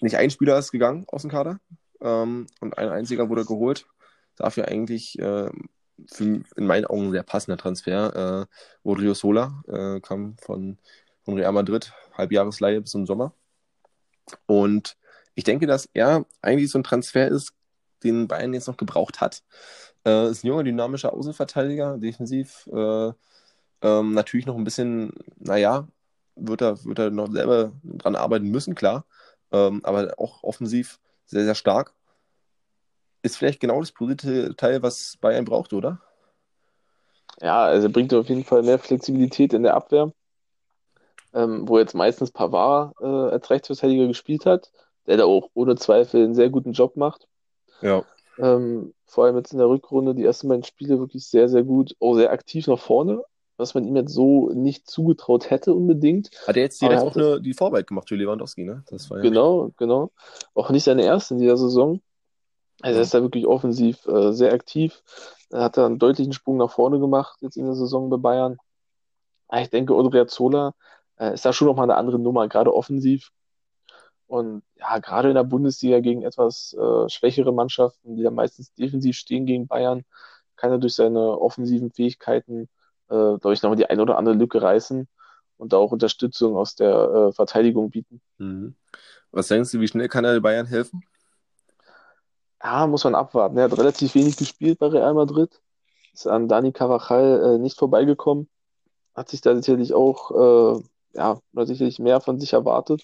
nicht ein Spieler ist gegangen aus dem Kader ähm, und ein einziger wurde geholt. Dafür eigentlich äh, für, in meinen Augen ein sehr passender Transfer. Äh, Rodrigo Sola äh, kam von, von Real Madrid, Halbjahresleihe bis zum Sommer. Und ich denke, dass er eigentlich so ein Transfer ist, den Bayern jetzt noch gebraucht hat. Äh, ist ein junger, dynamischer Außenverteidiger, defensiv äh, ähm, natürlich noch ein bisschen, naja, wird er, wird er noch selber dran arbeiten müssen, klar. Ähm, aber auch offensiv sehr, sehr stark. Ist vielleicht genau das positive Teil, was Bayern braucht, oder? Ja, also er bringt auf jeden Fall mehr Flexibilität in der Abwehr, ähm, wo jetzt meistens Pavard äh, als Rechtsverteidiger gespielt hat, der da auch ohne Zweifel einen sehr guten Job macht. Ja. Ähm, vor allem jetzt in der Rückrunde die ersten beiden Spiele wirklich sehr, sehr gut, auch sehr aktiv nach vorne, was man ihm jetzt so nicht zugetraut hätte unbedingt. Hat er jetzt direkt auch eine, die Vorarbeit gemacht für Lewandowski, ne? Das war ja genau, genau. Auch nicht seine erste in dieser Saison. Also er ist da wirklich offensiv äh, sehr aktiv. Er hat da einen deutlichen Sprung nach vorne gemacht jetzt in der Saison bei Bayern. Ich denke, Odriozola äh, ist da schon nochmal eine andere Nummer, gerade offensiv. Und ja, gerade in der Bundesliga gegen etwas äh, schwächere Mannschaften, die da meistens defensiv stehen gegen Bayern, kann er durch seine offensiven Fähigkeiten, äh, glaube ich, nochmal die eine oder andere Lücke reißen und da auch Unterstützung aus der äh, Verteidigung bieten. Mhm. Was denkst du, wie schnell kann er Bayern helfen? Ja, muss man abwarten. Er hat relativ wenig gespielt bei Real Madrid. Ist an Dani Carvajal äh, nicht vorbeigekommen. Hat sich da sicherlich auch, äh, ja, sicherlich mehr von sich erwartet.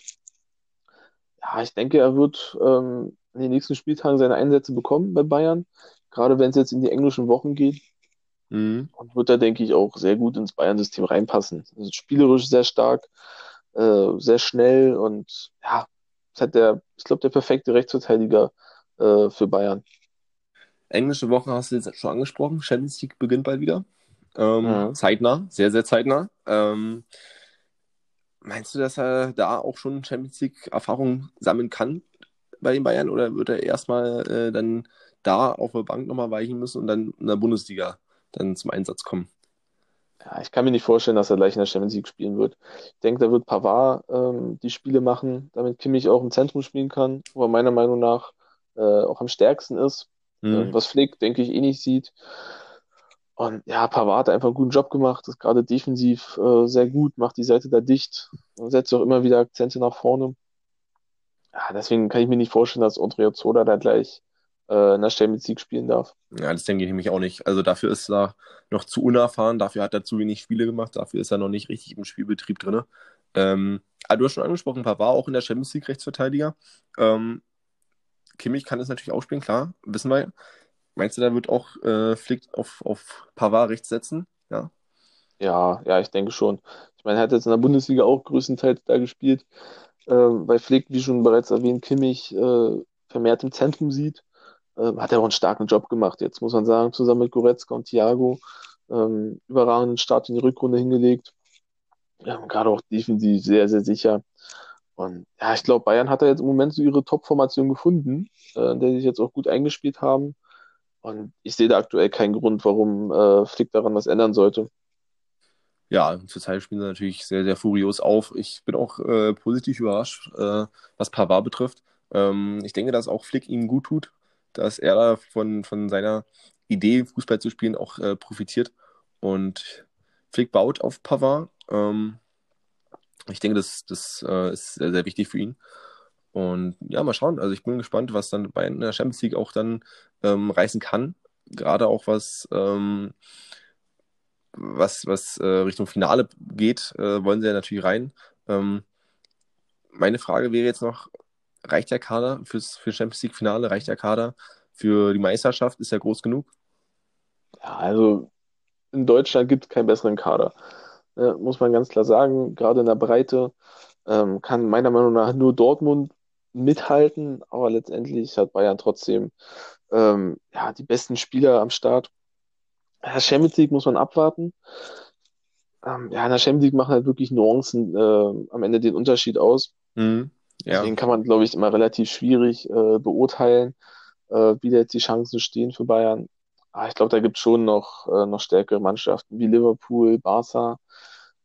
Ja, ich denke, er wird ähm, in den nächsten Spieltagen seine Einsätze bekommen bei Bayern, gerade wenn es jetzt in die englischen Wochen geht. Mhm. Und wird da, denke ich, auch sehr gut ins Bayern-System reinpassen. Also spielerisch sehr stark, äh, sehr schnell und ja, es hat der, ich glaube, der perfekte Rechtsverteidiger äh, für Bayern. Englische Woche hast du jetzt schon angesprochen. Champions League beginnt bald wieder. Ähm, mhm. Zeitnah, sehr, sehr zeitnah. Ähm, Meinst du, dass er da auch schon Champions League-Erfahrung sammeln kann bei den Bayern oder wird er erstmal äh, dann da auf der Bank nochmal weichen müssen und dann in der Bundesliga dann zum Einsatz kommen? Ja, ich kann mir nicht vorstellen, dass er gleich in der Champions League spielen wird. Ich denke, da wird Pavard ähm, die Spiele machen, damit Kimmich auch im Zentrum spielen kann, wo er meiner Meinung nach äh, auch am stärksten ist. Mhm. Äh, was Flick, denke ich, eh nicht sieht. Und ja, Pavard hat einfach einen guten Job gemacht, ist gerade defensiv äh, sehr gut, macht die Seite da dicht, setzt auch immer wieder Akzente nach vorne. Ja, deswegen kann ich mir nicht vorstellen, dass Zola da gleich äh, in der Champions League spielen darf. Ja, das denke ich nämlich auch nicht. Also dafür ist er noch zu unerfahren, dafür hat er zu wenig Spiele gemacht, dafür ist er noch nicht richtig im Spielbetrieb drin. Ähm, aber du hast schon angesprochen, Pavard auch in der Champions League Rechtsverteidiger. Ähm, Kimmich kann es natürlich auch spielen, klar, wissen wir. Meinst du, da wird auch äh, Flick auf, auf Pavard rechts setzen? Ja. Ja, ja, ich denke schon. Ich meine, er hat jetzt in der Bundesliga auch größtenteils da gespielt, äh, weil Flick, wie schon bereits erwähnt, Kimmich äh, vermehrt im Zentrum sieht. Äh, hat er auch einen starken Job gemacht, jetzt muss man sagen, zusammen mit Goretzka und Thiago. Ähm, überragenden Start in die Rückrunde hingelegt. Ja, gerade auch defensiv sehr, sehr sicher. Und ja, ich glaube, Bayern hat da jetzt im Moment so ihre Top-Formation gefunden, äh, in der sie sich jetzt auch gut eingespielt haben. Und ich sehe da aktuell keinen Grund, warum äh, Flick daran was ändern sollte. Ja, zurzeit spielen sie natürlich sehr, sehr furios auf. Ich bin auch äh, positiv überrascht, äh, was Pavard betrifft. Ähm, ich denke, dass auch Flick ihm gut tut, dass er da von, von seiner Idee, Fußball zu spielen, auch äh, profitiert. Und Flick baut auf Pavard. Ähm, ich denke, das, das äh, ist sehr, sehr wichtig für ihn. Und ja, mal schauen. Also ich bin gespannt, was dann bei der Champions League auch dann ähm, reißen kann. Gerade auch was, ähm, was, was äh, Richtung Finale geht, äh, wollen sie ja natürlich rein. Ähm, meine Frage wäre jetzt noch, reicht der Kader fürs für Champions League Finale? Reicht der Kader für die Meisterschaft? Ist er groß genug? Ja, also in Deutschland gibt es keinen besseren Kader. Ja, muss man ganz klar sagen. Gerade in der Breite ähm, kann meiner Meinung nach nur Dortmund mithalten, aber letztendlich hat Bayern trotzdem ähm, ja, die besten Spieler am Start. Ja, Champions League muss man abwarten. Ähm, ja, in der Champions League machen halt wirklich Nuancen äh, am Ende den Unterschied aus. Mhm. Ja. Deswegen kann man, glaube ich, immer relativ schwierig äh, beurteilen, äh, wie da jetzt die Chancen stehen für Bayern. Aber ich glaube, da gibt es schon noch, äh, noch stärkere Mannschaften wie Liverpool, Barca.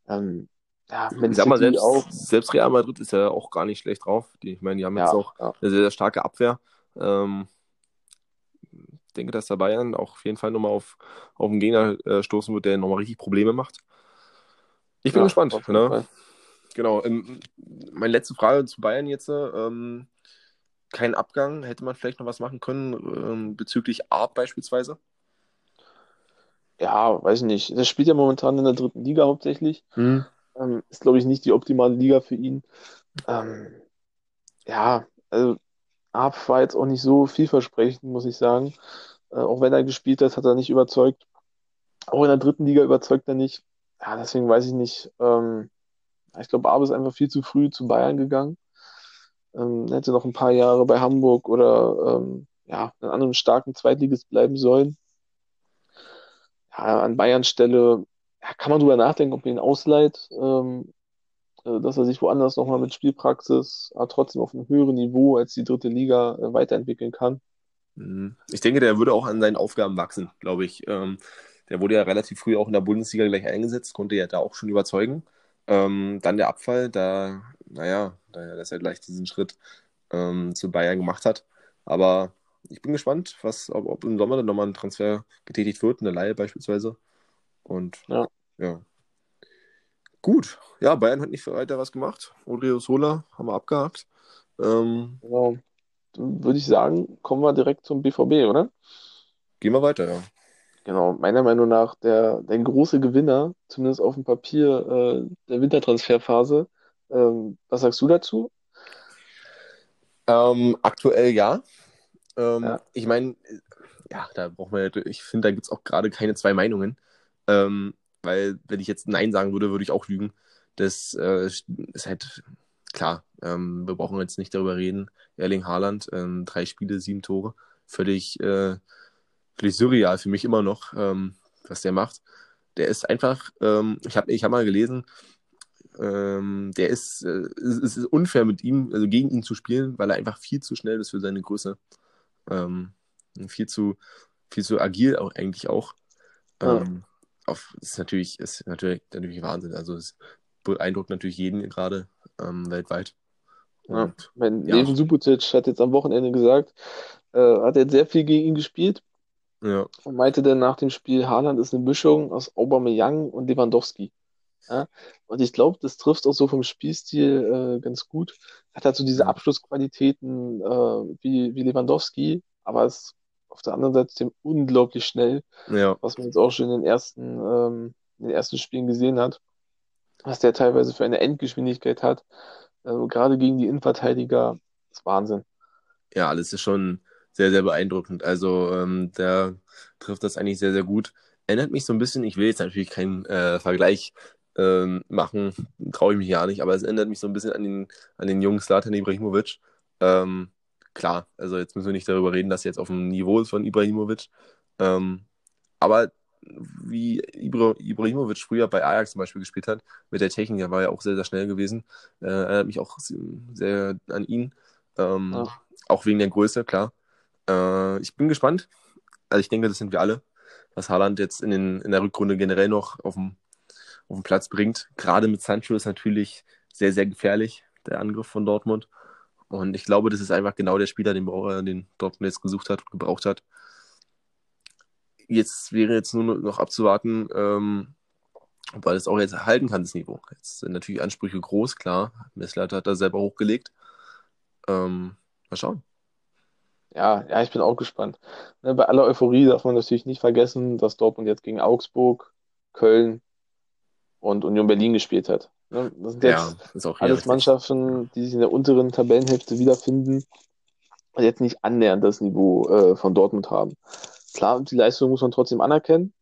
Ähm, ja, ich sag mal, selbst, auch. selbst Real Madrid ist ja auch gar nicht schlecht drauf. Die, ich meine, die haben jetzt auch ja. eine sehr, sehr starke Abwehr. Ähm, ich denke, dass der Bayern auch auf jeden Fall nochmal auf, auf einen Gegner äh, stoßen wird, der nochmal richtig Probleme macht. Ich bin gespannt. Ne? Genau. Ähm, meine letzte Frage zu Bayern jetzt. Ähm, kein Abgang. Hätte man vielleicht noch was machen können ähm, bezüglich Art beispielsweise? Ja, weiß ich nicht. Das spielt ja momentan in der dritten Liga hauptsächlich. Hm. Ähm, ist, glaube ich, nicht die optimale Liga für ihn. Ähm, ja, also Arp war jetzt auch nicht so vielversprechend, muss ich sagen. Äh, auch wenn er gespielt hat, hat er nicht überzeugt. Auch in der dritten Liga überzeugt er nicht. Ja, deswegen weiß ich nicht. Ähm, ich glaube, Arp ist einfach viel zu früh zu Bayern gegangen. Ähm, hätte noch ein paar Jahre bei Hamburg oder ähm, ja, in einem anderen starken Zweitligist bleiben sollen. Ja, an Bayern Stelle kann man drüber nachdenken, ob man ihn ausleiht, ähm, äh, dass er sich woanders nochmal mit Spielpraxis, aber trotzdem auf einem höheren Niveau als die dritte Liga äh, weiterentwickeln kann. Mhm. Ich denke, der würde auch an seinen Aufgaben wachsen, glaube ich. Ähm, der wurde ja relativ früh auch in der Bundesliga gleich eingesetzt, konnte ja da auch schon überzeugen. Ähm, dann der Abfall, da, naja, da, dass er gleich diesen Schritt ähm, zu Bayern gemacht hat. Aber ich bin gespannt, was, ob, ob im Sommer dann nochmal ein Transfer getätigt wird, eine Laie beispielsweise. Und ja. Ja. Gut, ja, Bayern hat nicht weiter was gemacht. Odrio Sola haben wir abgehakt. Ähm, genau. Dann würde ich sagen, kommen wir direkt zum BVB, oder? Gehen wir weiter, ja. Genau, meiner Meinung nach der, der große Gewinner, zumindest auf dem Papier, äh, der Wintertransferphase. Ähm, was sagst du dazu? Ähm, aktuell ja. Ähm, ja. Ich meine, ja, da brauchen wir, ich finde, da gibt es auch gerade keine zwei Meinungen. Ähm, weil, wenn ich jetzt Nein sagen würde, würde ich auch lügen. Das äh, ist halt klar. Ähm, wir brauchen jetzt nicht darüber reden. Erling Haaland, ähm, drei Spiele, sieben Tore. Völlig, äh, völlig surreal für mich immer noch, ähm, was der macht. Der ist einfach, ähm, ich habe ich hab mal gelesen, ähm, der ist, äh, es ist unfair mit ihm, also gegen ihn zu spielen, weil er einfach viel zu schnell ist für seine Größe. Ähm, viel zu, viel zu agil auch eigentlich auch. Ja. Ähm, auf, ist natürlich, ist natürlich, natürlich Wahnsinn. Also es beeindruckt natürlich jeden gerade ähm, weltweit. Und, ja, mein ja. Leven Subucic hat jetzt am Wochenende gesagt, äh, hat er sehr viel gegen ihn gespielt. Ja. Und meinte dann nach dem Spiel, Haaland ist eine Mischung aus Aubameyang und Lewandowski. Ja? Und ich glaube, das trifft auch so vom Spielstil äh, ganz gut. Hat halt so diese Abschlussqualitäten äh, wie, wie Lewandowski, aber ist auf der anderen Seite unglaublich schnell, ja. was man jetzt auch schon in den ersten, ähm, in den ersten Spielen gesehen hat, was der teilweise für eine Endgeschwindigkeit hat, also gerade gegen die Innenverteidiger, ist Wahnsinn. Ja, alles ist schon sehr, sehr beeindruckend. Also ähm, der trifft das eigentlich sehr, sehr gut. Erinnert mich so ein bisschen, ich will jetzt natürlich keinen äh, Vergleich ähm, machen, traue ich mich ja nicht, aber es erinnert mich so ein bisschen an den, an den jungen Slatan Ibrahimovic. Ähm, klar, also jetzt müssen wir nicht darüber reden, dass er jetzt auf dem Niveau ist von Ibrahimovic. Ähm, aber wie Ibra Ibrahimovic früher bei Ajax zum Beispiel gespielt hat, mit der Technik, der war ja auch sehr, sehr schnell gewesen. Äh, erinnert mich auch sehr an ihn. Ähm. Auch wegen der Größe, klar. Äh, ich bin gespannt. Also ich denke, das sind wir alle, was Haaland jetzt in, den, in der Rückrunde generell noch auf dem, auf dem Platz bringt. Gerade mit Sancho ist natürlich sehr, sehr gefährlich, der Angriff von Dortmund. Und ich glaube, das ist einfach genau der Spieler, den, den Dortmund jetzt gesucht hat und gebraucht hat. Jetzt wäre jetzt nur noch abzuwarten, ähm, ob er das auch jetzt erhalten kann, das Niveau. Jetzt sind natürlich Ansprüche groß, klar. Messlater hat da selber hochgelegt. Ähm, mal schauen. Ja, ja, ich bin auch gespannt. Ne, bei aller Euphorie darf man natürlich nicht vergessen, dass Dortmund jetzt gegen Augsburg, Köln und Union Berlin gespielt hat. Ne? Das sind jetzt ja, alles Mannschaften, die sich in der unteren Tabellenhälfte wiederfinden und jetzt nicht annähernd das Niveau äh, von Dortmund haben. Klar, die Leistung muss man trotzdem anerkennen.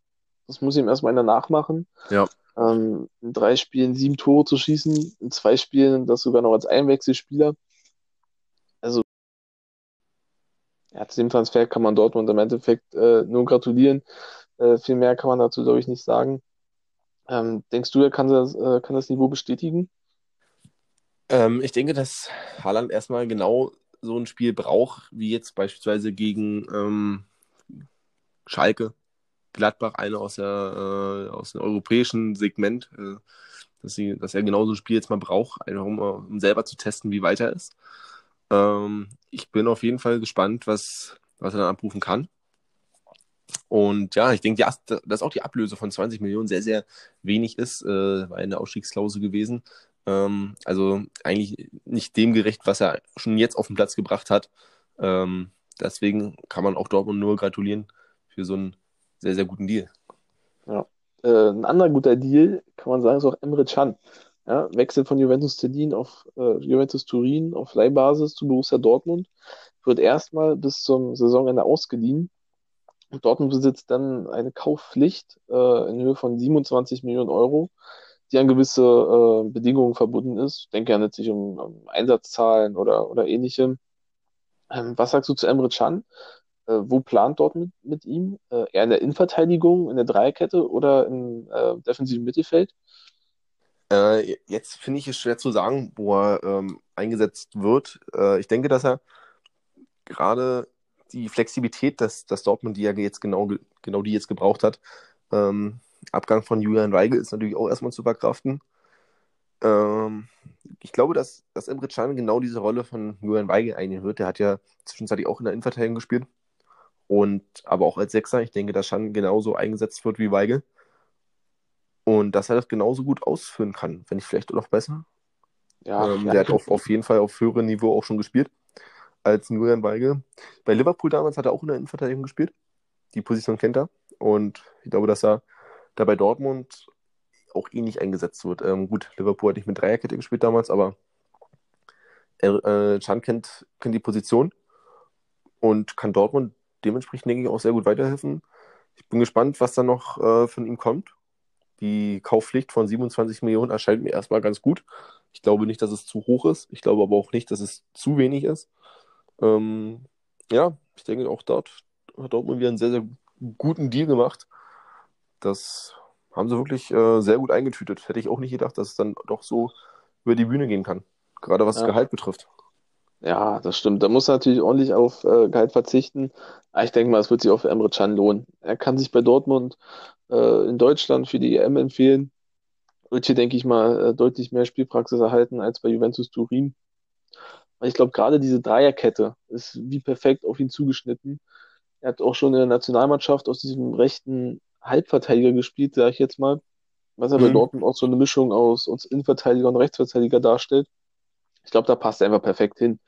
Das muss ihm erstmal einer nachmachen. Ja. Ähm, in drei Spielen sieben Tore zu schießen, in zwei Spielen das sogar noch als Einwechselspieler. Also, ja, zu dem Transfer kann man Dortmund im Endeffekt äh, nur gratulieren. Äh, viel mehr kann man dazu, glaube ich, nicht sagen. Ähm, denkst du, er kann das, äh, kann das Niveau bestätigen? Ähm, ich denke, dass Haaland erstmal genau so ein Spiel braucht, wie jetzt beispielsweise gegen ähm, Schalke, Gladbach, eine aus, der, äh, aus dem europäischen Segment. Äh, dass, sie, dass er genauso ein Spiel jetzt mal braucht, einfach um, um selber zu testen, wie weit er ist. Ähm, ich bin auf jeden Fall gespannt, was, was er dann abrufen kann. Und ja, ich denke, dass auch die Ablöse von 20 Millionen sehr, sehr wenig ist, äh, war eine Ausstiegsklausel gewesen. Ähm, also eigentlich nicht dem gerecht, was er schon jetzt auf den Platz gebracht hat. Ähm, deswegen kann man auch Dortmund nur gratulieren für so einen sehr, sehr guten Deal. Ja. Äh, ein anderer guter Deal, kann man sagen, ist auch Emre Can. Ja, Wechsel von Juventus Turin auf äh, Juventus Turin auf Leihbasis zu Borussia Dortmund. Wird erstmal bis zum Saisonende ausgeliehen. Und Dortmund besitzt dann eine Kaufpflicht äh, in Höhe von 27 Millionen Euro, die an gewisse äh, Bedingungen verbunden ist. Ich denke ja sich um, um Einsatzzahlen oder, oder ähnlichem. Ähm, was sagst du zu Emre Can? Äh, wo plant Dortmund mit, mit ihm? Äh, eher in der Innenverteidigung, in der Dreierkette oder im äh, defensiven Mittelfeld? Äh, jetzt finde ich es schwer zu sagen, wo er ähm, eingesetzt wird. Äh, ich denke, dass er gerade die Flexibilität, dass, dass Dortmund die ja jetzt genau, genau die jetzt gebraucht hat, ähm, Abgang von Julian Weigel ist natürlich auch erstmal zu verkraften. Ähm, ich glaube, dass, dass Emre Can genau diese Rolle von Julian Weigel einnehmen wird. Der hat ja zwischenzeitlich auch in der Innenverteidigung gespielt. Und aber auch als Sechser, ich denke, dass Can genauso eingesetzt wird wie Weigel. Und dass er das genauso gut ausführen kann, wenn nicht vielleicht noch besser. Ja, ähm, ja. Der hat auf, auf jeden Fall auf höherem Niveau auch schon gespielt als Julian Weigel. Bei Liverpool damals hat er auch in der Innenverteidigung gespielt. Die Position kennt er. Und ich glaube, dass er da bei Dortmund auch ähnlich eingesetzt wird. Ähm, gut, Liverpool hat nicht mit Dreierkette gespielt damals, aber er, äh, Chan kennt, kennt die Position und kann Dortmund dementsprechend, denke ich, auch sehr gut weiterhelfen. Ich bin gespannt, was da noch äh, von ihm kommt. Die Kaufpflicht von 27 Millionen erscheint mir erstmal ganz gut. Ich glaube nicht, dass es zu hoch ist. Ich glaube aber auch nicht, dass es zu wenig ist. Ähm, ja, ich denke auch dort hat Dortmund wieder einen sehr, sehr guten Deal gemacht. Das haben sie wirklich äh, sehr gut eingetütet. Hätte ich auch nicht gedacht, dass es dann doch so über die Bühne gehen kann. Gerade was ja. das Gehalt betrifft. Ja, das stimmt. Da muss er natürlich ordentlich auf äh, Gehalt verzichten. Aber ich denke mal, es wird sich auch für Emre Can lohnen. Er kann sich bei Dortmund äh, in Deutschland für die EM empfehlen. Wird hier, denke ich mal, äh, deutlich mehr Spielpraxis erhalten als bei Juventus Turin. Ich glaube, gerade diese Dreierkette ist wie perfekt auf ihn zugeschnitten. Er hat auch schon in der Nationalmannschaft aus diesem rechten Halbverteidiger gespielt, sage ich jetzt mal. Was er mhm. bei Dortmund auch so eine Mischung aus, aus Innenverteidiger und Rechtsverteidiger darstellt. Ich glaube, da passt er einfach perfekt hin.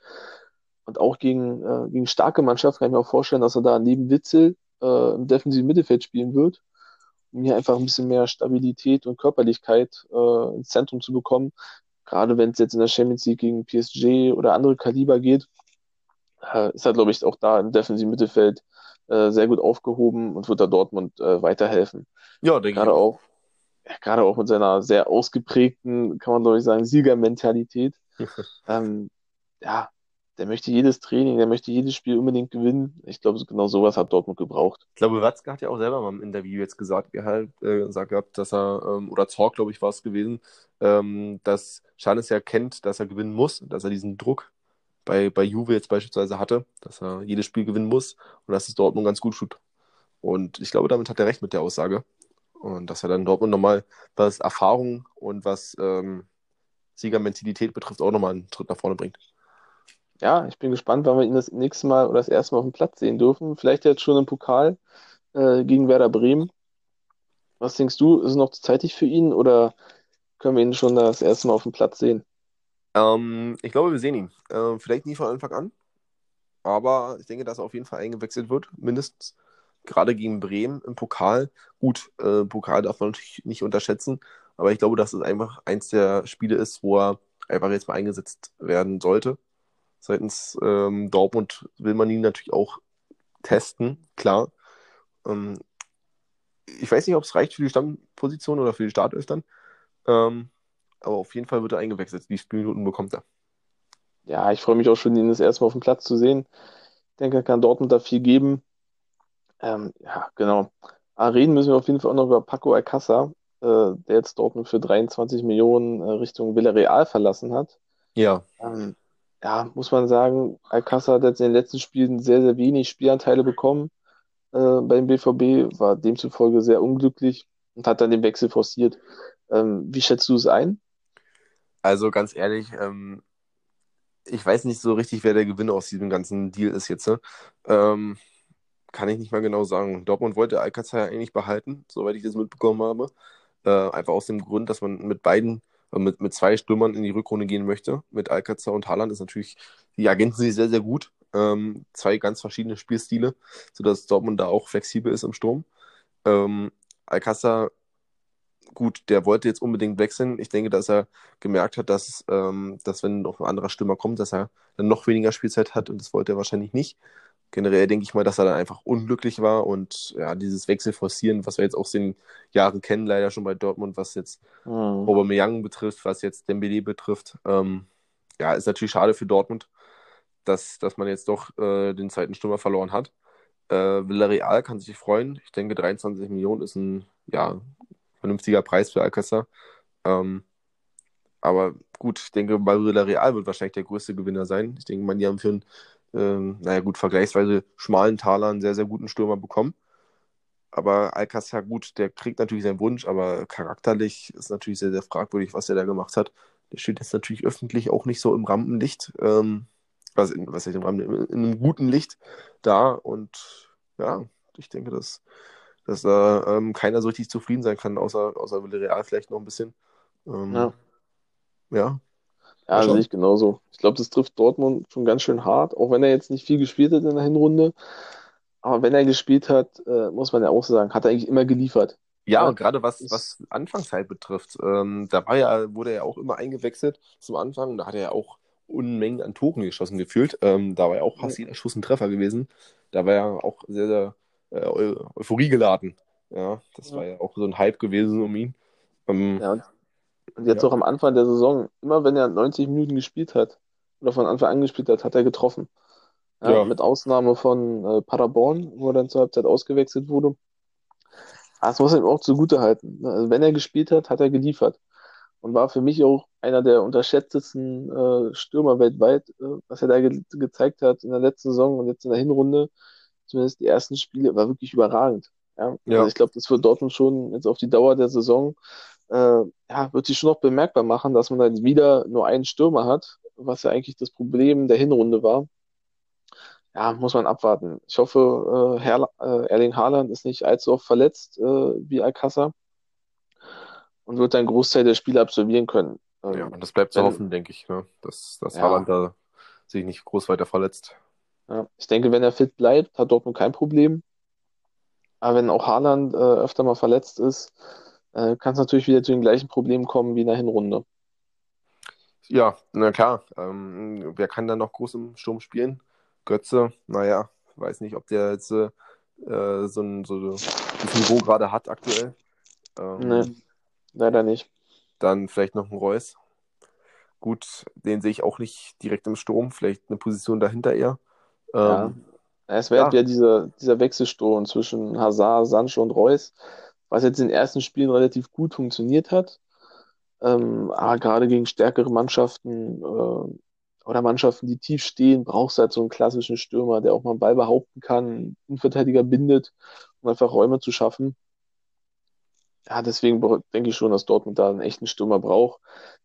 Und auch gegen, äh, gegen starke Mannschaft kann ich mir auch vorstellen, dass er da neben Witzel äh, im defensiven Mittelfeld spielen wird, um hier einfach ein bisschen mehr Stabilität und Körperlichkeit äh, ins Zentrum zu bekommen gerade wenn es jetzt in der Champions League gegen PSG oder andere Kaliber geht, äh, ist er, glaube ich, auch da im defensiven Mittelfeld äh, sehr gut aufgehoben und wird da Dortmund äh, weiterhelfen. Ja, denke gerade ich. Auch, ja, gerade auch mit seiner sehr ausgeprägten, kann man glaube ich sagen, Siegermentalität. (laughs) ähm, ja, der möchte jedes Training, der möchte jedes Spiel unbedingt gewinnen. Ich glaube, genau sowas hat Dortmund gebraucht. Ich glaube, Watzke hat ja auch selber mal im Interview jetzt gesagt, halt, äh, gesagt gehabt, dass er, ähm, oder Zorg, glaube ich, war es gewesen, ähm, dass Schannes ja kennt, dass er gewinnen muss, dass er diesen Druck bei, bei Juve jetzt beispielsweise hatte, dass er jedes Spiel gewinnen muss und dass es Dortmund ganz gut tut. Und ich glaube, damit hat er recht mit der Aussage. Und dass er dann Dortmund nochmal, was Erfahrung und was ähm, Siegermentalität betrifft, auch nochmal einen Schritt nach vorne bringt ja, ich bin gespannt, wann wir ihn das nächste Mal oder das erste Mal auf dem Platz sehen dürfen. Vielleicht jetzt schon im Pokal äh, gegen Werder Bremen. Was denkst du, ist es noch zu zeitig für ihn oder können wir ihn schon das erste Mal auf dem Platz sehen? Ähm, ich glaube, wir sehen ihn. Äh, vielleicht nie von Anfang an, aber ich denke, dass er auf jeden Fall eingewechselt wird, mindestens. Gerade gegen Bremen im Pokal. Gut, äh, Pokal darf man natürlich nicht unterschätzen, aber ich glaube, dass es einfach eins der Spiele ist, wo er einfach jetzt mal eingesetzt werden sollte seitens ähm, Dortmund will man ihn natürlich auch testen, klar. Ähm, ich weiß nicht, ob es reicht für die Stammposition oder für die Startelf dann. Ähm, aber auf jeden Fall wird er eingewechselt. Die Spielminuten bekommt er. Ja, ich freue mich auch schon, ihn das erste Mal auf dem Platz zu sehen. Ich denke, er kann Dortmund da viel geben. Ähm, ja, genau. Aber reden müssen wir auf jeden Fall auch noch über Paco Alcázar, äh, der jetzt Dortmund für 23 Millionen äh, Richtung Villarreal verlassen hat. Ja. Ähm, ja, muss man sagen, Alcázar hat jetzt in den letzten Spielen sehr, sehr wenig Spielanteile bekommen äh, beim BVB, war demzufolge sehr unglücklich und hat dann den Wechsel forciert. Ähm, wie schätzt du es ein? Also ganz ehrlich, ähm, ich weiß nicht so richtig, wer der Gewinner aus diesem ganzen Deal ist jetzt. Ne? Ähm, kann ich nicht mal genau sagen. Dortmund wollte Alcázar eigentlich behalten, soweit ich das mitbekommen habe. Äh, einfach aus dem Grund, dass man mit beiden, mit, mit zwei Stürmern in die Rückrunde gehen möchte. Mit Alcázar und Haaland ist natürlich, die ergänzen sich sehr, sehr gut. Ähm, zwei ganz verschiedene Spielstile, sodass Dortmund da auch flexibel ist im Sturm. Ähm, Alcázar gut, der wollte jetzt unbedingt wechseln. Ich denke, dass er gemerkt hat, dass, ähm, dass wenn noch ein anderer Stürmer kommt, dass er dann noch weniger Spielzeit hat und das wollte er wahrscheinlich nicht. Generell denke ich mal, dass er dann einfach unglücklich war und ja, dieses Wechsel forcieren, was wir jetzt aus den Jahren kennen, leider schon bei Dortmund, was jetzt mhm. Aubameyang betrifft, was jetzt Dembele betrifft, ähm, ja, ist natürlich schade für Dortmund, dass, dass man jetzt doch äh, den zweiten Stürmer verloren hat. Äh, Villarreal kann sich freuen. Ich denke, 23 Millionen ist ein ja, vernünftiger Preis für Alcázar. Ähm, aber gut, ich denke, Barilla Real wird wahrscheinlich der größte Gewinner sein. Ich denke, man, die haben für einen, ähm, naja, gut, vergleichsweise schmalen Taler einen sehr, sehr guten Stürmer bekommen. Aber Alcázar, gut, der kriegt natürlich seinen Wunsch, aber charakterlich ist natürlich sehr, sehr fragwürdig, was er da gemacht hat. Der steht jetzt natürlich öffentlich auch nicht so im Rampenlicht, ähm, was, in, was heißt im Rampen, in, in einem guten Licht da. Und ja, ich denke, dass dass da ähm, keiner so richtig zufrieden sein kann, außer, außer Villarreal vielleicht noch ein bisschen. Ähm, ja. Ja. Ja, sehe ich genauso. Ich glaube, das trifft Dortmund schon ganz schön hart, auch wenn er jetzt nicht viel gespielt hat in der Hinrunde. Aber wenn er gespielt hat, äh, muss man ja auch sagen, hat er eigentlich immer geliefert. Ja, und gerade was, was Anfangszeit betrifft, ähm, da war ja, wurde er ja auch immer eingewechselt zum Anfang. Da hat er ja auch Unmengen an Toren geschossen gefühlt. Ähm, da war ja auch fast jeder Schuss ein Treffer gewesen. Da war er auch sehr, sehr äh, Euphorie geladen. Ja, das ja. war ja auch so ein Hype gewesen um ihn. Ähm, ja, und jetzt ja. auch am Anfang der Saison, immer wenn er 90 Minuten gespielt hat oder von Anfang an gespielt hat, hat er getroffen. Ja, ja. Mit Ausnahme von äh, Paderborn, wo er dann zur Halbzeit ausgewechselt wurde. Das muss er ihm auch zugute halten. Also wenn er gespielt hat, hat er geliefert. Und war für mich auch einer der unterschätztesten äh, Stürmer weltweit, äh, was er da ge gezeigt hat in der letzten Saison und jetzt in der Hinrunde zumindest die ersten Spiele, war wirklich überragend. Ja? ja. Also ich glaube, das wird Dortmund schon jetzt auf die Dauer der Saison, äh, ja, wird sich schon noch bemerkbar machen, dass man dann wieder nur einen Stürmer hat, was ja eigentlich das Problem der Hinrunde war. Ja, muss man abwarten. Ich hoffe, äh, Herr, äh, Erling Haaland ist nicht allzu oft verletzt äh, wie Alcázar und wird einen Großteil der Spiele absolvieren können. Ähm, ja, und das bleibt zu hoffen, denke ich, ne? dass, dass ja. Haaland da sich nicht groß weiter verletzt. Ja, ich denke, wenn er fit bleibt, hat Dortmund kein Problem. Aber wenn auch Haaland äh, öfter mal verletzt ist, äh, kann es natürlich wieder zu den gleichen Problemen kommen wie in der Hinrunde. Ja, na klar. Ähm, wer kann da noch groß im Sturm spielen? Götze, naja, weiß nicht, ob der jetzt äh, so, ein, so ein Niveau gerade hat aktuell. Ähm, nee, leider nicht. Dann vielleicht noch ein Reus. Gut, den sehe ich auch nicht direkt im Sturm, vielleicht eine Position dahinter eher. Ja. Ähm, es wäre ja. ja dieser, dieser Wechselsturm zwischen Hazard, Sancho und Reus, was jetzt in den ersten Spielen relativ gut funktioniert hat. Ähm, aber gerade gegen stärkere Mannschaften äh, oder Mannschaften, die tief stehen, brauchst du halt so einen klassischen Stürmer, der auch mal einen Ball behaupten kann, einen Verteidiger bindet, um einfach Räume zu schaffen. Ja, deswegen denke ich schon, dass Dortmund da einen echten Stürmer braucht.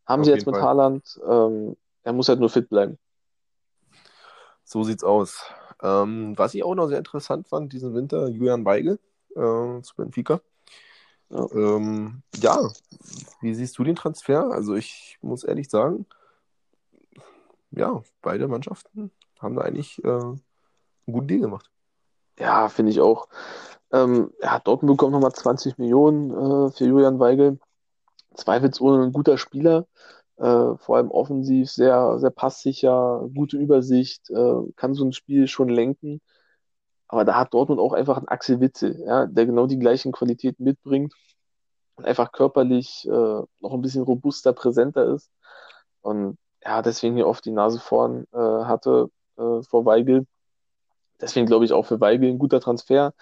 Haben Auf sie jetzt mit Fall. Haaland, ähm, er muss halt nur fit bleiben. So sieht's aus. Ähm, was ich auch noch sehr interessant fand diesen Winter, Julian Weigel äh, zu Benfica. Ja. Ähm, ja, wie siehst du den Transfer? Also ich muss ehrlich sagen, ja, beide Mannschaften haben da eigentlich äh, einen guten Deal gemacht. Ja, finde ich auch. Ähm, ja, Dortmund bekommt nochmal 20 Millionen äh, für Julian Weigel. Zweifelsohne ein guter Spieler. Äh, vor allem offensiv sehr, sehr passsicher, gute Übersicht, äh, kann so ein Spiel schon lenken. Aber da hat Dortmund auch einfach einen Axel Witzel, ja, der genau die gleichen Qualitäten mitbringt und einfach körperlich äh, noch ein bisschen robuster, präsenter ist. Und ja, deswegen hier oft die Nase vorn äh, hatte äh, vor Weigel. Deswegen glaube ich auch für Weigel ein guter Transfer.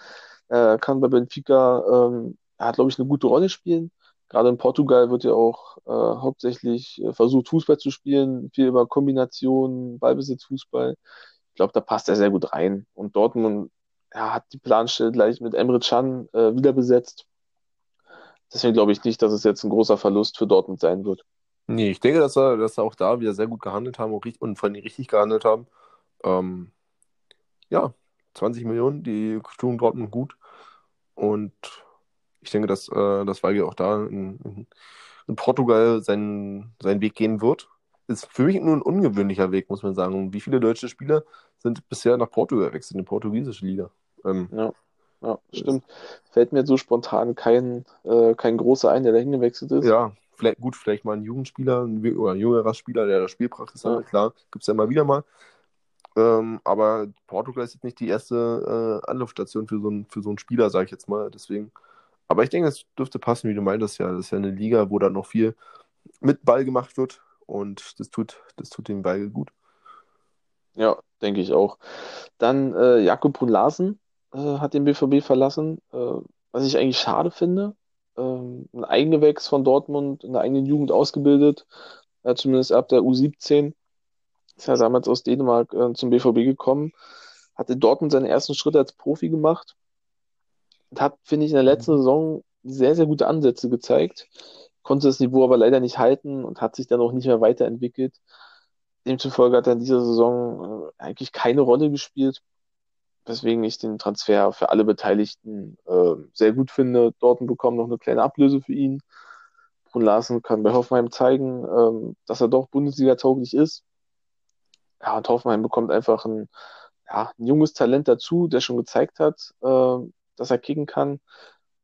Äh, kann bei Benfica, ähm, er hat, glaube ich, eine gute Rolle spielen. Gerade in Portugal wird ja auch äh, hauptsächlich äh, versucht, Fußball zu spielen, viel über Kombinationen, Ballbesitz, Fußball. Ich glaube, da passt er sehr gut rein. Und Dortmund ja, hat die Planstelle gleich mit Emre Can äh, wieder besetzt. Deswegen glaube ich nicht, dass es jetzt ein großer Verlust für Dortmund sein wird. Nee, ich denke, dass er, dass er auch da wieder sehr gut gehandelt haben und vor allem richtig gehandelt haben. Ähm, ja, 20 Millionen, die tun Dortmund gut. Und ich denke, dass, äh, dass Weigel auch da in, in, in, Portugal seinen, seinen Weg gehen wird. Ist für mich nur ein ungewöhnlicher Weg, muss man sagen. Wie viele deutsche Spieler sind bisher nach Portugal gewechselt, in die portugiesische Liga? Ähm, ja. Ja, stimmt. Fällt mir so spontan kein, äh, kein großer ein, der dahin gewechselt ist. Ja, vielleicht, gut, vielleicht mal ein Jugendspieler ein, oder ein jüngerer Spieler, der das Spielpraxis ja. hat, klar, gibt es ja immer wieder mal. Ähm, aber Portugal ist jetzt nicht die erste äh, Anlaufstation für so, ein, für so einen Spieler, sage ich jetzt mal. Deswegen. Aber ich denke, es dürfte passen, wie du meintest ja. Das ist ja eine Liga, wo dann noch viel mit Ball gemacht wird und das tut, das tut dem Ball gut. Ja, denke ich auch. Dann äh, Jakob Brun Larsen äh, hat den BVB verlassen, äh, was ich eigentlich schade finde. Ähm, ein Eigengewächs von Dortmund in der eigenen Jugend ausgebildet, äh, zumindest ab der U17 ist ja damals aus Dänemark äh, zum BVB gekommen, hat in Dortmund seinen ersten Schritt als Profi gemacht und hat, finde ich, in der letzten mhm. Saison sehr, sehr gute Ansätze gezeigt, konnte das Niveau aber leider nicht halten und hat sich dann auch nicht mehr weiterentwickelt. Demzufolge hat er in dieser Saison äh, eigentlich keine Rolle gespielt, weswegen ich den Transfer für alle Beteiligten äh, sehr gut finde. Dortmund bekommt noch eine kleine Ablöse für ihn. Brun Larsen kann bei Hoffenheim zeigen, ähm, dass er doch Bundesliga-tauglich ist ja, und Hoffenheim bekommt einfach ein, ja, ein junges Talent dazu, der schon gezeigt hat, äh, dass er kicken kann.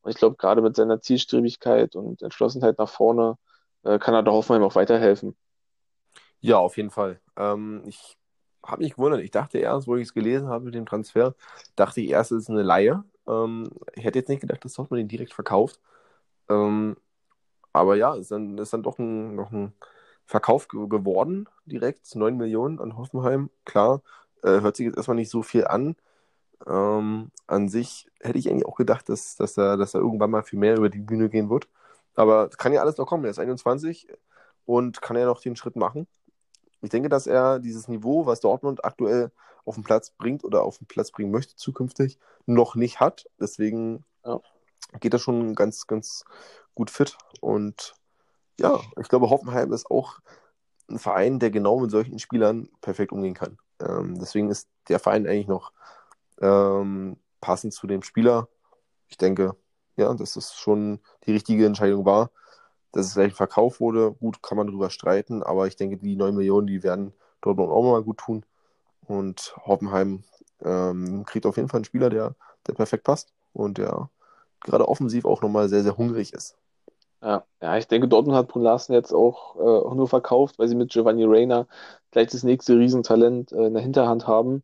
Und ich glaube, gerade mit seiner Zielstrebigkeit und Entschlossenheit nach vorne äh, kann er der Hoffenheim auch weiterhelfen. Ja, auf jeden Fall. Ähm, ich habe mich gewundert. Ich dachte erst, wo ich es gelesen habe mit dem Transfer, dachte ich erst, es ist eine Laie. Ähm, ich hätte jetzt nicht gedacht, dass Dortmund ihn direkt verkauft. Ähm, aber ja, ist dann, ist dann doch ein, noch ein Verkauf geworden, direkt 9 Millionen an Hoffenheim. Klar, äh, hört sich jetzt erstmal nicht so viel an. Ähm, an sich hätte ich eigentlich auch gedacht, dass, dass, er, dass er irgendwann mal viel mehr über die Bühne gehen wird. Aber es kann ja alles noch kommen. Er ist 21 und kann ja noch den Schritt machen. Ich denke, dass er dieses Niveau, was Dortmund aktuell auf den Platz bringt oder auf den Platz bringen möchte zukünftig, noch nicht hat. Deswegen ja. geht er schon ganz, ganz gut fit. Und ja, ich glaube, Hoffenheim ist auch ein Verein, der genau mit solchen Spielern perfekt umgehen kann. Ähm, deswegen ist der Verein eigentlich noch ähm, passend zu dem Spieler. Ich denke, ja, dass es schon die richtige Entscheidung war. Dass es vielleicht verkauft wurde, gut, kann man darüber streiten, aber ich denke, die 9 Millionen, die werden Dortmund auch mal gut tun. Und Hoffenheim ähm, kriegt auf jeden Fall einen Spieler, der, der perfekt passt und der gerade offensiv auch nochmal sehr, sehr hungrig ist. Ja, ja, ich denke, Dortmund hat Brun Larsen jetzt auch, äh, nur verkauft, weil sie mit Giovanni Reina gleich das nächste Riesentalent äh, in der Hinterhand haben,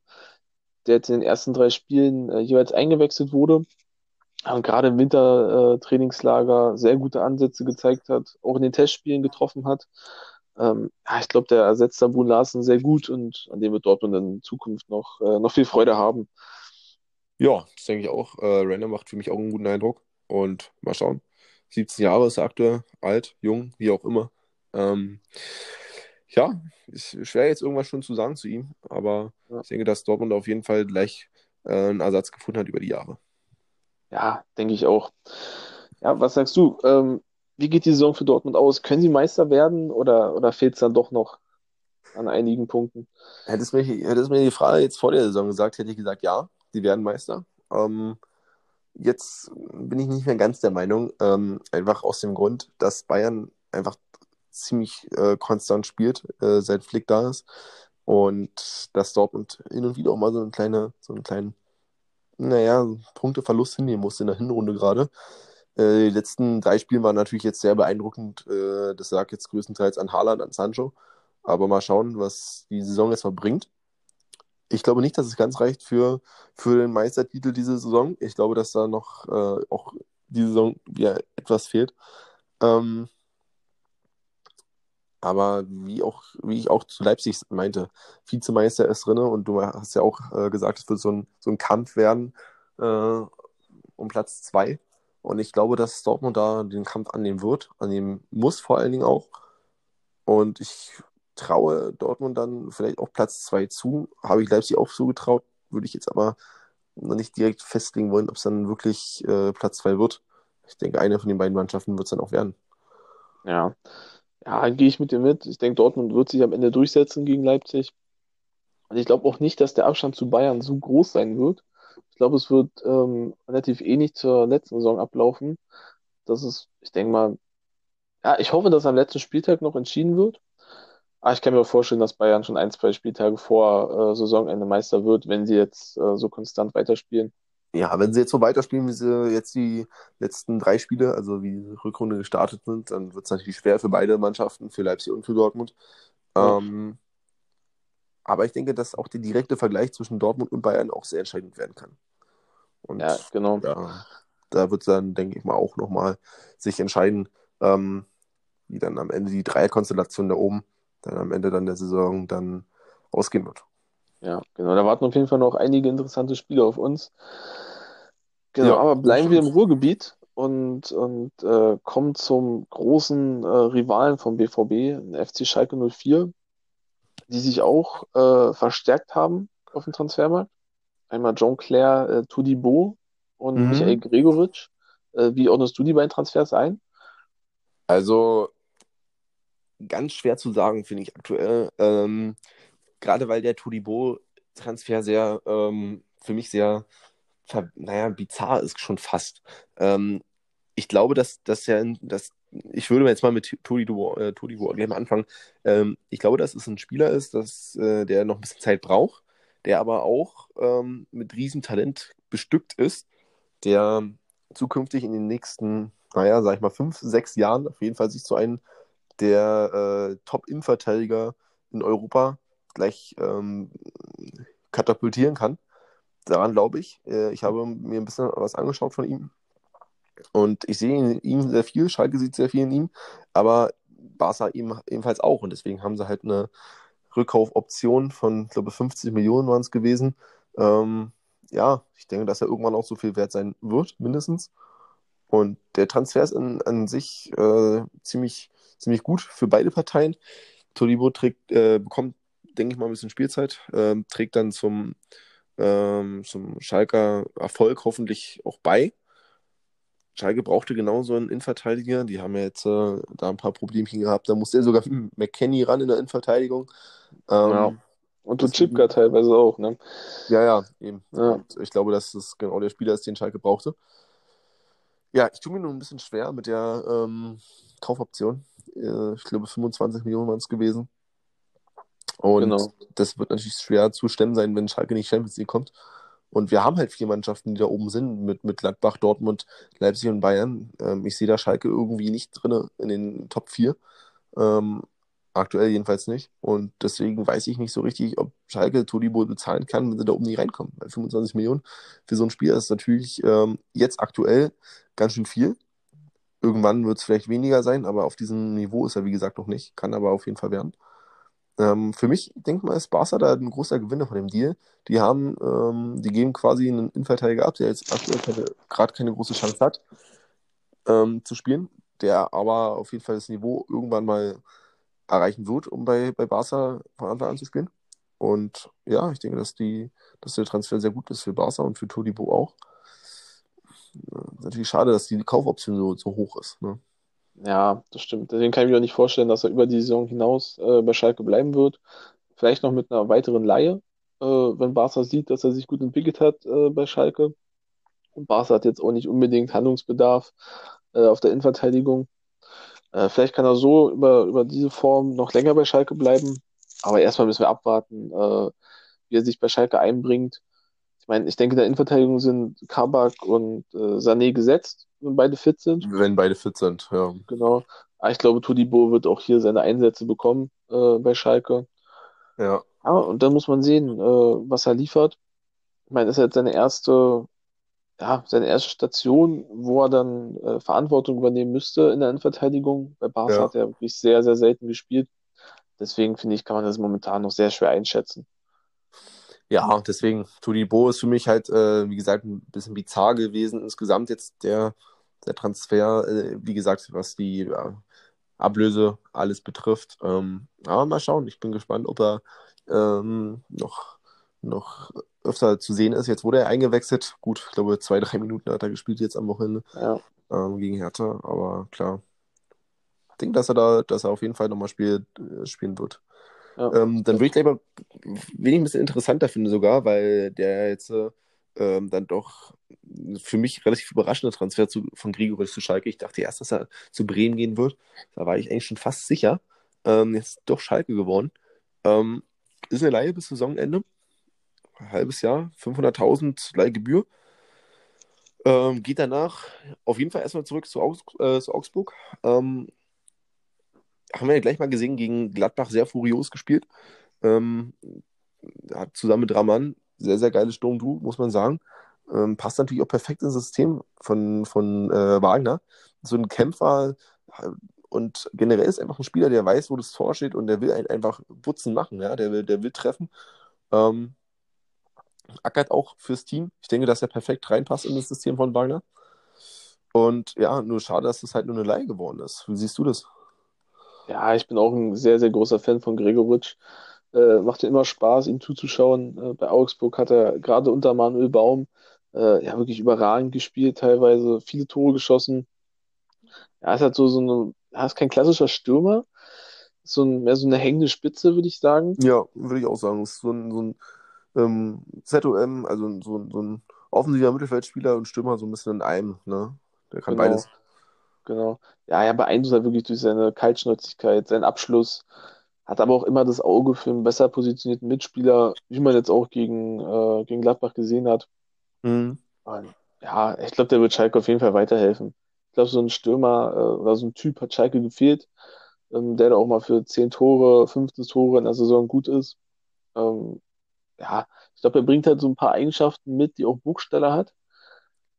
der jetzt in den ersten drei Spielen äh, jeweils eingewechselt wurde und gerade im Wintertrainingslager äh, sehr gute Ansätze gezeigt hat, auch in den Testspielen getroffen hat. Ähm, ich glaube, der ersetzt da Brun Larsen sehr gut und an dem wird Dortmund in Zukunft noch, äh, noch viel Freude haben. Ja, das denke ich auch. Äh, Reina macht für mich auch einen guten Eindruck und mal schauen. 17 Jahre ist er aktuell, alt, jung, wie auch immer. Ähm, ja, ist schwer jetzt irgendwas schon zu sagen zu ihm, aber ja. ich denke, dass Dortmund auf jeden Fall gleich äh, einen Ersatz gefunden hat über die Jahre. Ja, denke ich auch. Ja, was sagst du? Ähm, wie geht die Saison für Dortmund aus? Können sie Meister werden oder, oder fehlt es dann doch noch an einigen Punkten? Hättest du mir, hättest mir die Frage jetzt vor der Saison gesagt, hätte ich gesagt, ja, sie werden Meister. Ähm, Jetzt bin ich nicht mehr ganz der Meinung, ähm, einfach aus dem Grund, dass Bayern einfach ziemlich äh, konstant spielt, äh, seit Flick da ist. Und dass Dortmund hin und wieder auch mal so eine kleine, so einen kleinen, naja, Punkteverlust hinnehmen musste in der Hinrunde gerade. Äh, die letzten drei Spiele waren natürlich jetzt sehr beeindruckend. Äh, das lag jetzt größtenteils an Haaland, an Sancho. Aber mal schauen, was die Saison jetzt verbringt ich glaube nicht, dass es ganz reicht für, für den Meistertitel diese Saison. Ich glaube, dass da noch äh, auch diese Saison wieder etwas fehlt. Ähm, aber wie auch, wie ich auch zu Leipzig meinte, Vizemeister ist drin und du hast ja auch äh, gesagt, es wird so ein, so ein Kampf werden äh, um Platz zwei. Und ich glaube, dass Dortmund da den Kampf annehmen wird, annehmen muss vor allen Dingen auch. Und ich traue Dortmund dann vielleicht auch Platz 2 zu. Habe ich Leipzig auch zugetraut, würde ich jetzt aber noch nicht direkt festlegen wollen, ob es dann wirklich äh, Platz 2 wird. ich denke, eine von den beiden Mannschaften wird es dann auch werden. Ja, ja, gehe ich mit dir mit. Ich denke, Dortmund wird sich am Ende durchsetzen gegen Leipzig. Und ich glaube auch nicht, dass der Abstand zu Bayern so groß sein wird. Ich glaube, es wird ähm, relativ ähnlich zur letzten Saison ablaufen. Das ist, ich denke mal, ja, ich hoffe, dass am letzten Spieltag noch entschieden wird. Aber ich kann mir vorstellen, dass Bayern schon ein, zwei Spieltage vor äh, Saisonende Meister wird, wenn sie jetzt äh, so konstant weiterspielen. Ja, wenn sie jetzt so weiterspielen, wie sie jetzt die letzten drei Spiele, also wie die Rückrunde gestartet sind, dann wird es natürlich schwer für beide Mannschaften, für Leipzig und für Dortmund. Ja. Ähm, aber ich denke, dass auch der direkte Vergleich zwischen Dortmund und Bayern auch sehr entscheidend werden kann. Und ja, genau. Da, da wird es dann, denke ich mal, auch nochmal sich entscheiden, ähm, wie dann am Ende die Dreierkonstellation da oben dann am Ende dann der Saison dann ausgehen wird. Ja, genau. Da warten auf jeden Fall noch einige interessante Spiele auf uns. Genau, ja, aber bleiben wir im Ruhrgebiet und, und äh, kommen zum großen äh, Rivalen vom BVB, den FC Schalke 04, die sich auch äh, verstärkt haben auf dem Transfermarkt. Einmal Jean-Claire äh, Tudibo und mhm. Michael Gregoritsch. Äh, wie ordnest du die beiden Transfers ein? Also ganz schwer zu sagen, finde ich aktuell. Ähm, gerade weil der Tudibo-Transfer sehr, ähm, für mich sehr, naja, bizarr ist schon fast. Ähm, ich glaube, dass, dass ja, dass, ich würde jetzt mal mit Tudibo, äh, gleich mal anfangen. Ähm, ich glaube, dass es ein Spieler ist, dass, äh, der noch ein bisschen Zeit braucht, der aber auch ähm, mit Riesentalent bestückt ist, der zukünftig in den nächsten, naja, sag ich mal, fünf, sechs Jahren auf jeden Fall sich zu einem der äh, Top-Innenverteidiger in Europa gleich ähm, katapultieren kann. Daran glaube ich. Äh, ich habe mir ein bisschen was angeschaut von ihm. Und ich sehe in ihm sehr viel, Schalke sieht sehr viel in ihm, aber Barca ihm ebenfalls auch. Und deswegen haben sie halt eine Rückkaufoption von, ich glaube, 50 Millionen waren es gewesen. Ähm, ja, ich denke, dass er irgendwann auch so viel wert sein wird, mindestens. Und der Transfer ist in, an sich äh, ziemlich, ziemlich gut für beide Parteien. Tolibo äh, bekommt, denke ich mal, ein bisschen Spielzeit, äh, trägt dann zum, ähm, zum Schalker Erfolg hoffentlich auch bei. Schalke brauchte genauso einen Innenverteidiger. Die haben ja jetzt äh, da ein paar Problemchen gehabt. Da musste er sogar (laughs) McKenny ran in der Innenverteidigung. Ähm, ja. Und du Chipka teilweise auch, ne? Ja, ja, eben. Ja. ich glaube, dass das genau der Spieler ist, den Schalke brauchte. Ja, ich tue mir nur ein bisschen schwer mit der ähm, Kaufoption. Äh, ich glaube, 25 Millionen waren es gewesen. Und genau. das wird natürlich schwer zu stemmen sein, wenn Schalke nicht Champions League kommt. Und wir haben halt vier Mannschaften, die da oben sind, mit, mit Gladbach, Dortmund, Leipzig und Bayern. Ähm, ich sehe da Schalke irgendwie nicht drin in den Top 4. Ähm, aktuell jedenfalls nicht. Und deswegen weiß ich nicht so richtig, ob Schalke Todibo bezahlen kann, wenn sie da oben nicht reinkommen. Weil 25 Millionen für so ein Spiel ist natürlich ähm, jetzt aktuell ganz schön viel. Irgendwann wird es vielleicht weniger sein, aber auf diesem Niveau ist er, wie gesagt, noch nicht. Kann aber auf jeden Fall werden. Ähm, für mich, denke mal, ist Barca da ein großer Gewinner von dem Deal. Die haben, ähm, die geben quasi einen Innenverteidiger ab, der jetzt aktuell gerade keine große Chance hat, ähm, zu spielen, der aber auf jeden Fall das Niveau irgendwann mal erreichen wird, um bei, bei Barca von Anfang an zu spielen. Und ja, ich denke, dass, die, dass der Transfer sehr gut ist für Barca und für Todibo auch natürlich schade, dass die Kaufoption so, so hoch ist. Ne? Ja, das stimmt. Deswegen kann ich mir auch nicht vorstellen, dass er über die Saison hinaus äh, bei Schalke bleiben wird. Vielleicht noch mit einer weiteren Laie, äh, wenn Barca sieht, dass er sich gut entwickelt hat äh, bei Schalke. Und Barca hat jetzt auch nicht unbedingt Handlungsbedarf äh, auf der Innenverteidigung. Äh, vielleicht kann er so über, über diese Form noch länger bei Schalke bleiben. Aber erstmal müssen wir abwarten, äh, wie er sich bei Schalke einbringt. Ich meine, ich denke, in der Innenverteidigung sind Kabak und äh, Sané gesetzt, wenn beide fit sind. Wenn beide fit sind, ja. Genau. Aber ich glaube, Tudibo wird auch hier seine Einsätze bekommen äh, bei Schalke. Ja. ja. Und dann muss man sehen, äh, was er liefert. Ich meine, das ist jetzt seine erste, ja, seine erste Station, wo er dann äh, Verantwortung übernehmen müsste in der Innenverteidigung. Bei Barca ja. hat er wirklich sehr, sehr selten gespielt. Deswegen finde ich, kann man das momentan noch sehr schwer einschätzen ja, deswegen, Bo ist für mich halt, äh, wie gesagt, ein bisschen bizarr gewesen. Insgesamt jetzt der, der Transfer, äh, wie gesagt, was die äh, Ablöse alles betrifft. Ähm, aber mal schauen, ich bin gespannt, ob er ähm, noch, noch öfter zu sehen ist. Jetzt wurde er eingewechselt. Gut, ich glaube, zwei, drei Minuten hat er gespielt jetzt am Wochenende. Ja. ähm, gegen Hertha, aber klar. Ich denke, dass er da, dass er auf jeden Fall nochmal spiel, äh, spielen wird. Ähm, dann würde ich gleich mal, wen ich ein bisschen interessanter finde sogar, weil der jetzt äh, ähm, dann doch für mich relativ überraschender Transfer zu, von Grigoric zu Schalke. Ich dachte erst, dass er zu Bremen gehen wird. Da war ich eigentlich schon fast sicher. Ähm, jetzt doch Schalke geworden. Ähm, ist eine Leihe bis Saisonende. Ein halbes Jahr, 500.000 Leihgebühr. Ähm, geht danach auf jeden Fall erstmal zurück zu, Augs äh, zu Augsburg. Ähm, haben wir ja gleich mal gesehen, gegen Gladbach sehr furios gespielt. Ähm, hat zusammen mit Raman sehr, sehr geiles Sturmduo, muss man sagen. Ähm, passt natürlich auch perfekt ins System von, von äh, Wagner. So ein Kämpfer äh, und generell ist einfach ein Spieler, der weiß, wo das Tor steht und der will einfach Butzen machen, ja, der will, der will treffen. Ähm, ackert auch fürs Team. Ich denke, dass er perfekt reinpasst in das System von Wagner. Und ja, nur schade, dass das halt nur eine Leihe geworden ist. Wie siehst du das? Ja, ich bin auch ein sehr, sehr großer Fan von Gregoritsch. Äh, macht ja immer Spaß, ihm zuzuschauen. Äh, bei Augsburg hat er gerade unter Manuel Baum äh, ja wirklich überragend gespielt, teilweise viele Tore geschossen. Ja, ist halt so, so eine, ja, ist kein klassischer Stürmer, ist so ein, mehr so eine hängende Spitze, würde ich sagen. Ja, würde ich auch sagen. Ist so ein, so ein ähm, ZOM, also so, ein- so ein offensiver Mittelfeldspieler und Stürmer so ein bisschen in einem, ne? Der kann Genau, beides. Genau. Ja, er beeindruckt halt wirklich durch seine Kaltschnäuzigkeit, seinen Abschluss, hat aber auch immer das Auge für einen besser positionierten Mitspieler, wie man jetzt auch gegen, äh, gegen Gladbach gesehen hat. Mhm. Ja, ich glaube, der wird Schalke auf jeden Fall weiterhelfen. Ich glaube, so ein Stürmer äh, oder so ein Typ hat Schalke gefehlt, ähm, der da auch mal für 10 Tore, 15 Tore in der Saison gut ist. Ähm, ja, ich glaube, er bringt halt so ein paar Eigenschaften mit, die auch Burgstaller hat.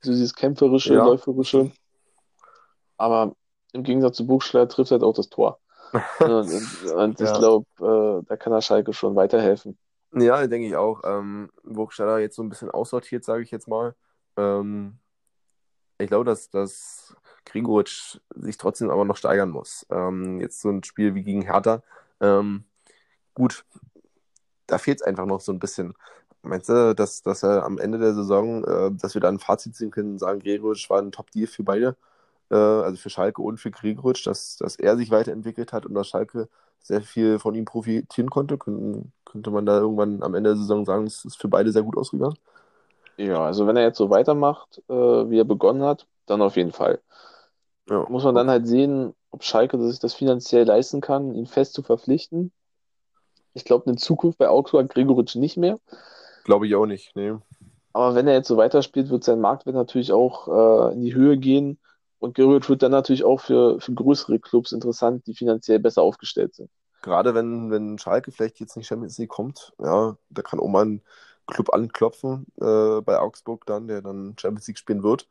So dieses kämpferische, Ja, läuferische. Aber im Gegensatz zu Burgstaller trifft halt auch das Tor. Und, (laughs) und, und ich Ja. glaube, äh, da kann der Schalke schon weiterhelfen. Ja, denke ich auch. Ähm, Burgstaller jetzt so ein bisschen aussortiert, sage ich jetzt mal. Ähm, ich glaube, dass, dass Gregoritsch sich trotzdem aber noch steigern muss. Ähm, jetzt so ein Spiel wie gegen Hertha. Ähm, gut, da fehlt es einfach noch so ein bisschen. Meinst du, dass, dass er am Ende der Saison, äh, dass wir da ein Fazit ziehen können und sagen, Gregoritsch war ein Top-Deal für beide, äh, also für Schalke und für Gregoritsch, dass, dass er sich weiterentwickelt hat und dass Schalke sehr viel von ihm profitieren konnte? Könnte, könnte man da irgendwann am Ende der Saison sagen, es ist für beide sehr gut ausgegangen? Ja, also wenn er jetzt so weitermacht, äh, wie er begonnen hat, dann auf jeden Fall. Ja, Muss man dann halt sehen, ob Schalke sich das finanziell leisten kann, ihn fest zu verpflichten. Ich glaube, eine Zukunft bei Augsburg hat Gregoritsch nicht mehr. Glaube ich auch nicht. Nee. Aber wenn er jetzt so weiterspielt, wird sein Marktwert natürlich auch äh, in die Höhe gehen. Und Gregoritsch wird dann natürlich auch für, für größere Clubs interessant, die finanziell besser aufgestellt sind. Gerade wenn, wenn Schalke vielleicht jetzt nicht Champions League kommt, ja, da kann auch mal ein Club anklopfen äh, bei Augsburg dann, der dann Champions League spielen wird.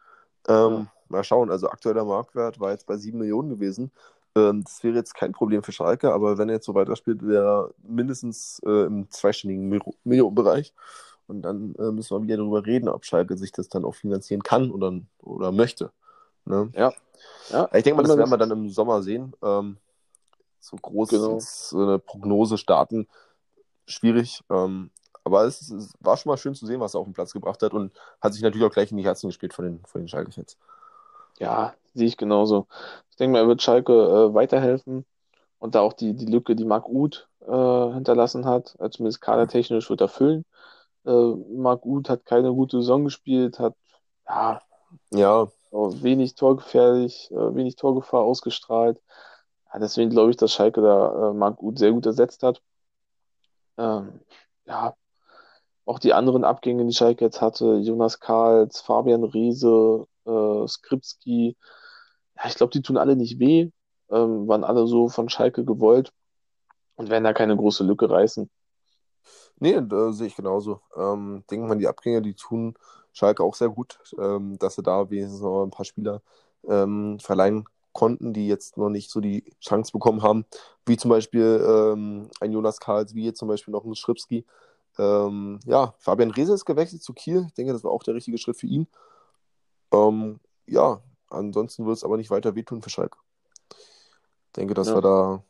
Ähm, Ja. mal schauen, also aktueller Marktwert war jetzt bei 7 Millionen gewesen. Ähm, das wäre jetzt kein Problem für Schalke, aber wenn er jetzt so weiterspielt, wäre er mindestens äh, im zweistelligen Mil- Millionenbereich. Und dann äh, müssen wir wieder darüber reden, ob Schalke sich das dann auch finanzieren kann oder, oder möchte. Ne? Ja, ja, Ich denke mal, das werden wir dann im Sommer sehen. Ähm, so groß genau. so eine Prognose starten, schwierig. Ähm, aber es, es war schon mal schön zu sehen, was er auf den Platz gebracht hat und hat sich natürlich auch gleich in die Herzen gespielt von den, von den Schalke-Fans. Ja, sehe ich genauso. Ich denke mal, er wird Schalke äh, weiterhelfen und da auch die, die Lücke, die Marc Uth äh, hinterlassen hat, äh, zumindest kadertechnisch wird er füllen. Äh, Marc Uth hat keine gute Saison gespielt, hat ja Ja, wenig torgefährlich, äh, wenig Torgefahr ausgestrahlt. Deswegen glaube ich, dass Schalke da äh, Marc Uth sehr gut ersetzt hat. Ähm, ja, auch die anderen Abgänge, die Schalke jetzt hatte, Jonas Karls, Fabian Riese, äh, Skripski, ja, ich glaube, die tun alle nicht weh, ähm, waren alle so von Schalke gewollt und werden da keine große Lücke reißen. nee, da sehe ich genauso. Ähm, denke mal, die Abgänge, die tun Schalke auch sehr gut, ähm, dass sie da wenigstens noch ein paar Spieler ähm, verleihen konnten, die jetzt noch nicht so die Chance bekommen haben, wie zum Beispiel ähm, ein Jonas Karls, wie jetzt zum Beispiel noch ein Schripski. Ähm, ja, Fabian Reese ist gewechselt zu Kiel. Ich denke, das war auch der richtige Schritt für ihn. Ähm, ja, ansonsten wird es aber nicht weiter wehtun für Schalke. Ich denke, dass Ja, wir da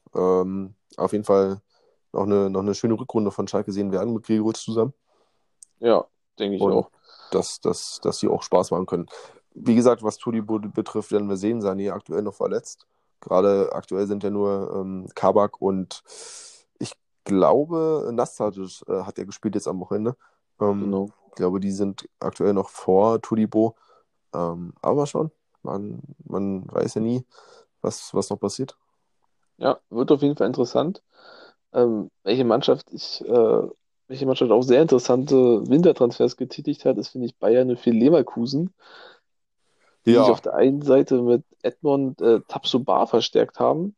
auf jeden Fall noch eine, noch eine schöne Rückrunde von Schalke sehen werden mit Gregoritsch zusammen ja, denke ich und auch. Dass, dass, dass sie auch Spaß machen können. wie gesagt, was Tudibo betrifft, werden wir sehen, Sané aktuell noch verletzt. Gerade aktuell sind ja nur ähm, Kabak und ich glaube, Nastasic äh, hat er gespielt jetzt am Wochenende. Ähm, genau. Ich glaube, die sind aktuell noch vor Tudibo. Ähm, aber schon, man, man weiß ja nie, was, was noch passiert. Ja, wird auf jeden Fall interessant. Ähm, welche Mannschaft ich, äh, welche Mannschaft auch sehr interessante Wintertransfers getätigt hat, ist, finde ich, Bayern für Leverkusen, die ja. sich auf der einen Seite mit Edmond äh, Tapsoba verstärkt haben.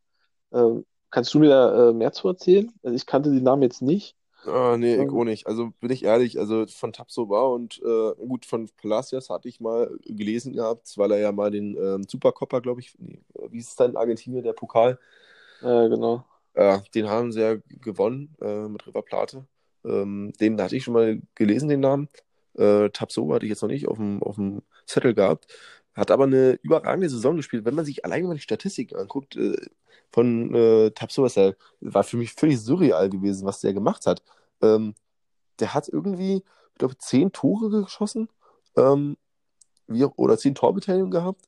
Ähm, kannst du mir da äh, mehr zu erzählen? Also ich kannte die Namen jetzt nicht. Ah, nee, ich auch nicht. Also bin ich ehrlich, also von Tapsoba und äh, gut, von Palacios hatte ich mal gelesen gehabt, weil er ja mal den ähm, Supercopper, glaube ich, nee, wie ist es dann in Argentinien, der Pokal? Ja, genau. Ja, den haben sie ja gewonnen äh, mit River Plate. Ähm, den hatte ich schon mal gelesen, den Namen. Äh, Tapsoba hatte ich jetzt noch nicht auf dem, auf dem Zettel gehabt. Hat aber eine überragende Saison gespielt. Wenn man sich alleine mal die Statistiken anguckt äh, von äh, Tapsoba, das war für mich völlig surreal gewesen, was der gemacht hat. Ähm, der hat irgendwie, ich glaube, zehn Tore geschossen ähm, wie, oder zehn Torbeteiligungen gehabt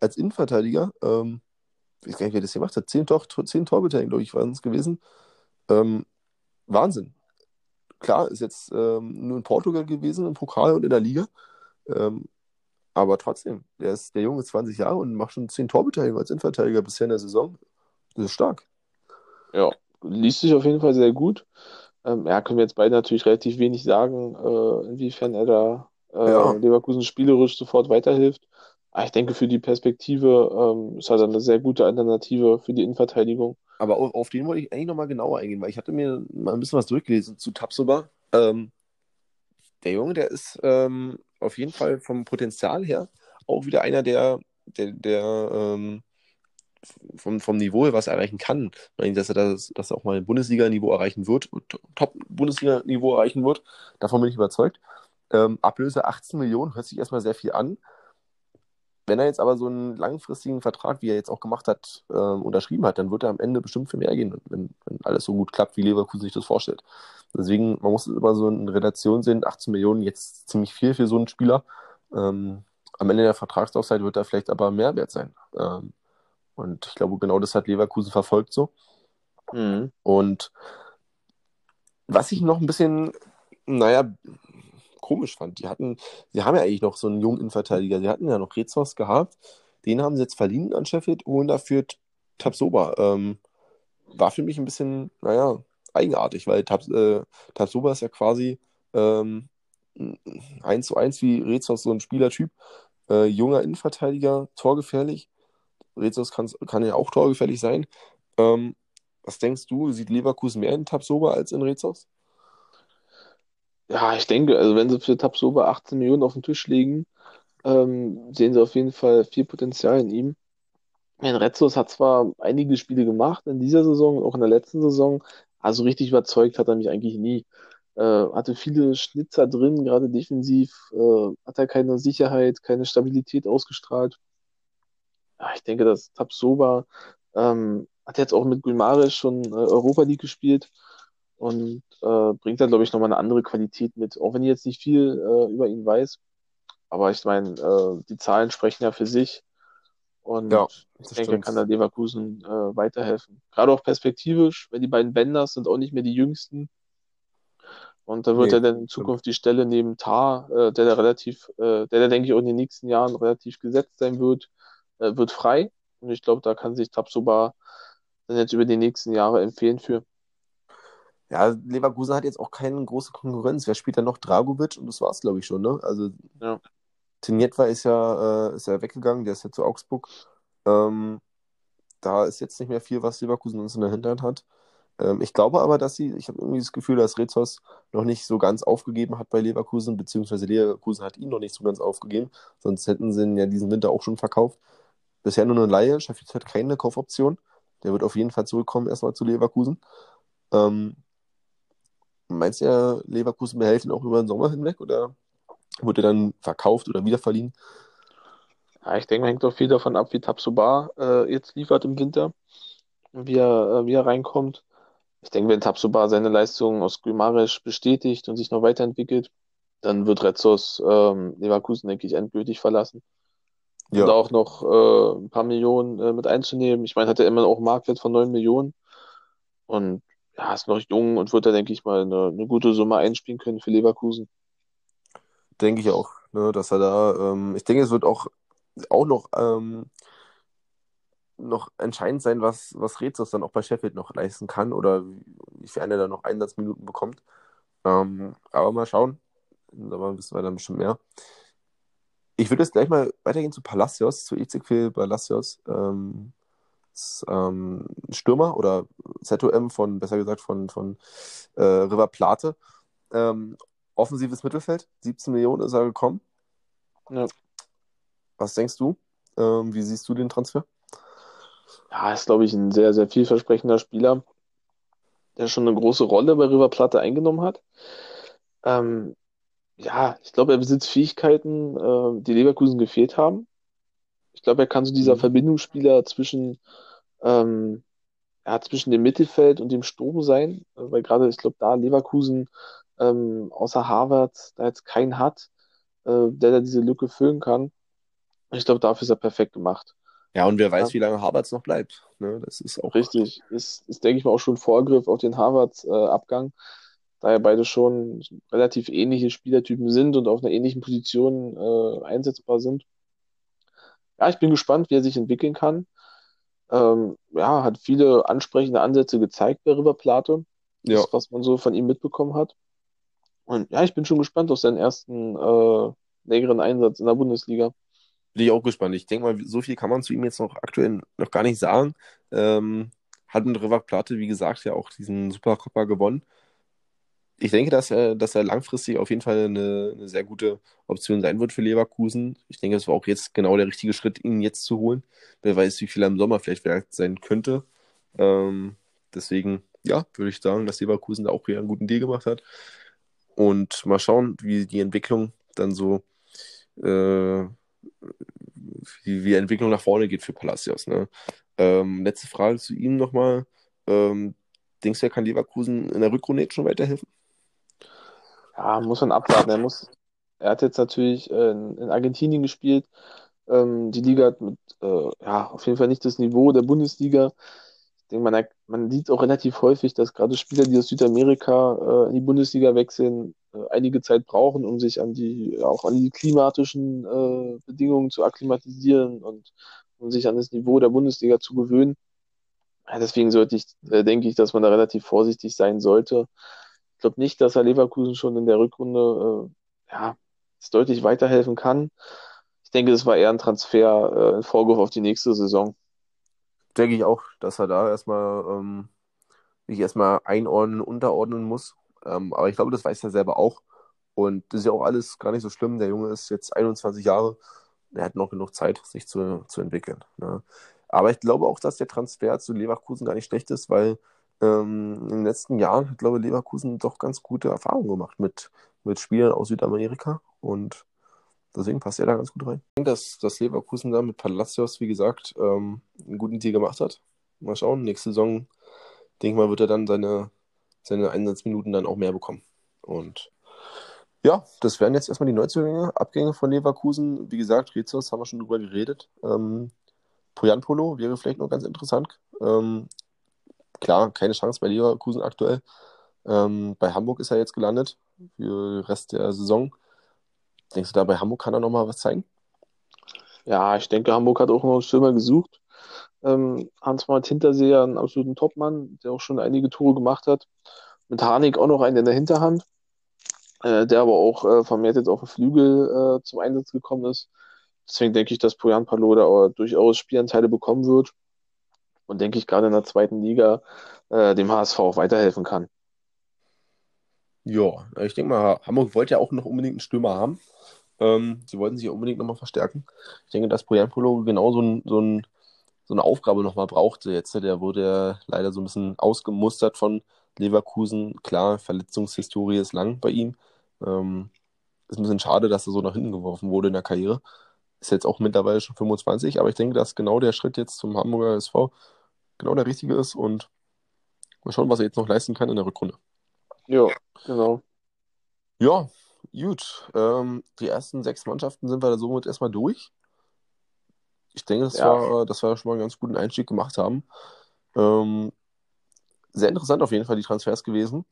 als Innenverteidiger. Ähm, ich weiß gar nicht, wer das gemacht hat, zehn, Tor, zehn Torbeteiligungen, glaube ich, waren es gewesen. Ähm, Wahnsinn. Klar, ist jetzt ähm, nur in Portugal gewesen, im Pokal und in der Liga. Ähm, aber trotzdem, der ist der Junge 20 Jahre und macht schon zehn Torbeteiligungen als Innenverteidiger bisher in der Saison. Das ist stark. Ja, liest sich auf jeden Fall sehr gut. Ähm, ja, können wir jetzt beide natürlich relativ wenig sagen, äh, inwiefern er da äh, ja. Leverkusen spielerisch sofort weiterhilft. Aber ich denke, für die Perspektive ähm, ist er dann eine sehr gute Alternative für die Innenverteidigung. Aber auf, auf den wollte ich eigentlich nochmal genauer eingehen, weil ich hatte mir mal ein bisschen was durchgelesen zu Tapsoba. Ähm, der Junge, der ist ähm, auf jeden Fall vom Potenzial her auch wieder einer, der, der, der ähm, vom, vom Niveau was erreichen kann. Ich meine, dass er das, dass er auch mal ein Bundesliga-Niveau erreichen wird, Top-Bundesliga-Niveau erreichen wird. Davon bin ich überzeugt. Ähm, Ablöse 18 Millionen hört sich erstmal sehr viel an. Wenn er jetzt aber so einen langfristigen Vertrag, wie er jetzt auch gemacht hat, äh, unterschrieben hat, dann wird er am Ende bestimmt für mehr gehen, wenn, wenn alles so gut klappt, wie Leverkusen sich das vorstellt. Deswegen, man muss es immer so in Relation sehen, 18 Millionen jetzt ziemlich viel für so einen Spieler. Ähm, am Ende der Vertragslaufzeit wird er vielleicht aber mehr wert sein. Ähm, und ich glaube, genau das hat Leverkusen verfolgt so. Mhm. Und was ich noch ein bisschen, naja, komisch fand. Die hatten, sie haben ja eigentlich noch so einen jungen Innenverteidiger. Sie hatten ja noch Rezos gehabt. Den haben sie jetzt verliehen an Sheffield und dafür Tabsoba. Ähm, war für mich ein bisschen, naja, eigenartig, weil Tab, äh, Tabsoba ist ja quasi ähm, 1 zu 1 wie Rezos, so ein Spielertyp. Äh, junger Innenverteidiger, torgefährlich. Rezos kann, kann ja auch torgefährlich sein. Ähm, was denkst du, sieht Leverkusen mehr in Tabsoba als in Rezos? Ja, ich denke, also wenn sie für Tabsoba 18 Millionen auf den Tisch legen, ähm, sehen sie auf jeden Fall viel Potenzial in ihm. Herrn Retzos hat zwar einige Spiele gemacht in dieser Saison, auch in der letzten Saison, also richtig überzeugt hat er mich eigentlich nie. Äh, hatte viele Schnitzer drin, gerade defensiv, äh, hat er keine Sicherheit, keine Stabilität ausgestrahlt. Ja, ich denke, dass Tabsoba ähm, hat jetzt auch mit Gulmares schon äh, Europa League gespielt und äh, bringt da, glaube ich, nochmal eine andere Qualität mit. Auch wenn ich jetzt nicht viel äh, über ihn weiß. Aber ich meine, äh, die Zahlen sprechen ja für sich. Und ja, ich denke, stimmt. kann da Leverkusen äh, weiterhelfen. Gerade auch perspektivisch, weil die beiden Benders sind auch nicht mehr die jüngsten. Und da wird nee, er dann in Zukunft die Stelle neben Tar, äh, der da relativ, äh, der da denke ich auch in den nächsten Jahren relativ gesetzt sein wird, äh, wird frei. Und ich glaube, da kann sich Tabsoba dann jetzt über die nächsten Jahre empfehlen für. Ja, Leverkusen hat jetzt auch keine große Konkurrenz. Wer spielt da noch? Dragovic und das war es, glaube ich, schon, ne? Also ja. Tinjetwa ist ja, äh, ist ja weggegangen, der ist ja zu Augsburg. Ähm, da ist jetzt nicht mehr viel, was Leverkusen uns in der Hinterhand hat. Ähm, ich glaube aber, dass sie, ich habe irgendwie das Gefühl, dass Rezos noch nicht so ganz aufgegeben hat bei Leverkusen, beziehungsweise Leverkusen hat ihn noch nicht so ganz aufgegeben, sonst hätten sie ihn ja diesen Winter auch schon verkauft. Bisher nur eine Laie, Sheffield hat keine Kaufoption. Der wird auf jeden Fall zurückkommen, erstmal zu Leverkusen. Ähm, Meinst du, Leverkusen behält ihn auch über den Sommer hinweg oder wird er dann verkauft oder wieder verliehen? Ja, ich denke, hängt auch viel davon ab, wie Tabsoba äh, jetzt liefert im Winter, wie er, äh, wie er reinkommt. Ich denke, wenn Tabsoba seine Leistung aus Gülmarisch bestätigt und sich noch weiterentwickelt, dann wird Retzos ähm, Leverkusen, denke ich, endgültig verlassen. ja. da auch noch äh, ein paar Millionen äh, mit einzunehmen. Ich meine, hat er immer auch einen Marktwert von 9 Millionen und ja, ist noch jung und wird da, denke ich mal, eine, eine gute Summe einspielen können für Leverkusen. Denke ich auch, ne, dass er da, ähm, ich denke, es wird auch, auch noch, ähm, noch entscheidend sein, was, was Rezos dann auch bei Sheffield noch leisten kann oder wie viel er da noch Einsatzminuten bekommt. Ähm, aber mal schauen. Da wissen wir dann bestimmt mehr. Ich würde jetzt gleich mal weitergehen zu Palacios, zu Ezequiel Palacios. Ähm, ähm, Stürmer oder ZOM von, besser gesagt, von, von äh, River Plate. Ähm, offensives Mittelfeld, 17 Millionen ist er gekommen. Ja. Was denkst du? Ähm, wie siehst du den Transfer? Ja, ist, glaube ich, ein sehr, sehr vielversprechender Spieler, der schon eine große Rolle bei River Plate eingenommen hat. Ähm, ja, ich glaube, er besitzt Fähigkeiten, äh, die Leverkusen gefehlt haben. Ich glaube, er kann so dieser mhm. Verbindungsspieler zwischen, ähm, ja, zwischen dem Mittelfeld und dem Sturm sein, weil gerade, ich glaube, da Leverkusen ähm, außer Harvard da jetzt keinen hat, äh, der da diese Lücke füllen kann. Ich glaube, dafür ist er perfekt gemacht. Ja, und wer weiß, ja. wie lange Harvards noch bleibt. Ne? Das ist auch. Richtig. Ist, ist denke ich mal, auch schon Vorgriff auf den Harvards-Abgang. Äh, da ja beide schon relativ ähnliche Spielertypen sind und auf einer ähnlichen Position äh, einsetzbar sind. Ja, ich bin gespannt, wie er sich entwickeln kann. Ähm, ja, hat viele ansprechende Ansätze gezeigt bei River Plate, ja. das, was man so von ihm mitbekommen hat. Und ja, ich bin schon gespannt auf seinen ersten äh, längeren Einsatz in der Bundesliga. Bin ich auch gespannt. Ich denke mal, so viel kann man zu ihm jetzt noch aktuell noch gar nicht sagen. Ähm, hat mit River Plate, wie gesagt, ja auch diesen Supercopper gewonnen ich denke, dass er, dass er langfristig auf jeden Fall eine, eine, sehr gute Option sein wird für Leverkusen. Ich denke, es war auch jetzt genau der richtige Schritt, ihn jetzt zu holen. Wer weiß, wie viel er im Sommer vielleicht wert sein könnte. Ähm, deswegen, ja, würde ich sagen, dass Leverkusen da auch wieder einen guten Deal gemacht hat. Und mal schauen, wie die Entwicklung dann so, äh, wie, wie die Entwicklung nach vorne geht für Palacios. Ne? Ähm, letzte Frage zu ihm nochmal. Ähm, denkst du, er kann Leverkusen in der Rückrunde jetzt schon weiterhelfen? Ja, muss man abwarten. Er muss, er hat jetzt natürlich äh, in, in Argentinien gespielt. Ähm, die Liga hat mit, äh, ja, auf jeden Fall nicht das Niveau der Bundesliga. Ich denke, man, man sieht auch relativ häufig, dass gerade Spieler, die aus Südamerika äh, in die Bundesliga wechseln, äh, einige Zeit brauchen, um sich an die, auch an die klimatischen äh, Bedingungen zu akklimatisieren und um sich an das Niveau der Bundesliga zu gewöhnen. Ja, deswegen sollte ich, äh, denke ich, dass man da relativ vorsichtig sein sollte glaube nicht, dass er Leverkusen schon in der Rückrunde äh, ja, deutlich weiterhelfen kann. Ich denke, es war eher ein Transfer, äh, ein Vorwurf auf die nächste Saison. Denke ich auch, dass er da erstmal ähm, sich erstmal einordnen, unterordnen muss. Ähm, aber ich glaube, das weiß er selber auch. Und das ist ja auch alles gar nicht so schlimm. Der Junge ist jetzt 21 Jahre. Er hat noch genug Zeit, sich zu, zu entwickeln. Ne? Aber ich glaube auch, dass der Transfer zu Leverkusen gar nicht schlecht ist, weil ähm, in den letzten Jahren hat, glaube ich, Leverkusen doch ganz gute Erfahrungen gemacht mit, mit Spielern aus Südamerika und deswegen passt er da ganz gut rein. Ich denke, dass, dass Leverkusen da mit Palacios, wie gesagt, ähm, einen guten Deal gemacht hat. Mal schauen, nächste Saison, denke ich mal, wird er dann seine, seine Einsatzminuten dann auch mehr bekommen. Und ja, das wären jetzt erstmal die Neuzugänge, Abgänge von Leverkusen. Wie gesagt, Rezos haben wir schon drüber geredet. Ähm, Poyanpolo wäre vielleicht noch ganz interessant. Ähm, klar, keine Chance bei Leverkusen aktuell. Ähm, bei Hamburg ist er jetzt gelandet für den Rest der Saison. Denkst du da, bei Hamburg kann er nochmal was zeigen? Ja, ich denke, Hamburg hat auch noch einen Stürmer gesucht. Ähm, Hans-Mart Hinterseher, einen absoluten Topmann, der auch schon einige Tore gemacht hat. Mit Harnik auch noch einen in der Hinterhand, äh, der aber auch äh, vermehrt jetzt auf dem Flügel äh, zum Einsatz gekommen ist. Deswegen denke ich, dass Poyan Paloda durchaus Spielanteile bekommen wird und denke ich gerade in der zweiten Liga äh, dem HSV auch weiterhelfen kann. Ja, ich denke mal, Hamburg wollte ja auch noch unbedingt einen Stürmer haben. Ähm, sie wollten sich unbedingt nochmal verstärken. Ich denke, dass Bojan Polo genau so, ein, so, ein, so eine Aufgabe nochmal brauchte jetzt. Der wurde ja leider so ein bisschen ausgemustert von Leverkusen. Klar, Verletzungshistorie ist lang bei ihm. Ähm, ist ein bisschen schade, dass er so nach hinten geworfen wurde in der Karriere. Ist jetzt auch mittlerweile schon 25, aber ich denke, dass genau der Schritt jetzt zum Hamburger SV genau der richtige ist und mal schauen, was er jetzt noch leisten kann in der Rückrunde. Ja, genau. Ja, gut. Ähm, die ersten sechs Mannschaften sind wir somit erstmal durch. Ich denke, das Ja. war, dass wir schon mal einen ganz guten Einstieg gemacht haben. Ähm, sehr interessant auf jeden Fall die Transfers gewesen.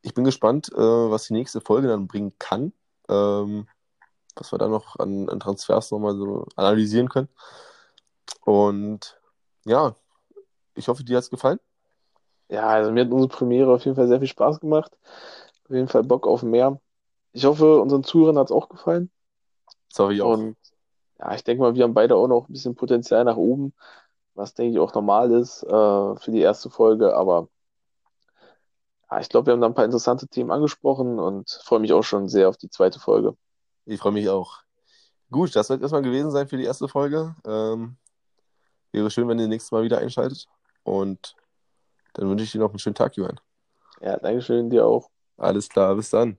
Ich bin gespannt, äh, was die nächste Folge dann bringen kann. Ähm, was wir da noch an, an Transfers nochmal so analysieren können. Und ja, ich hoffe, dir hat es gefallen. Ja, also mir hat unsere Premiere auf jeden Fall sehr viel Spaß gemacht. Auf jeden Fall Bock auf mehr. Ich hoffe, unseren Zuhörern hat es auch gefallen. Ich auch. Und ja, ich denke mal, wir haben beide auch noch ein bisschen Potenzial nach oben, was denke ich auch normal ist äh, für die erste Folge. Aber ja, ich glaube, wir haben da ein paar interessante Themen angesprochen und freue mich auch schon sehr auf die zweite Folge. Ich freue mich auch. Gut, das wird erstmal gewesen sein für die erste Folge. Ähm, wäre schön, wenn ihr nächstes Mal wieder einschaltet. Und dann wünsche ich dir noch einen schönen Tag, Johann. Ja, Dankeschön, dir auch. Alles klar, bis dann.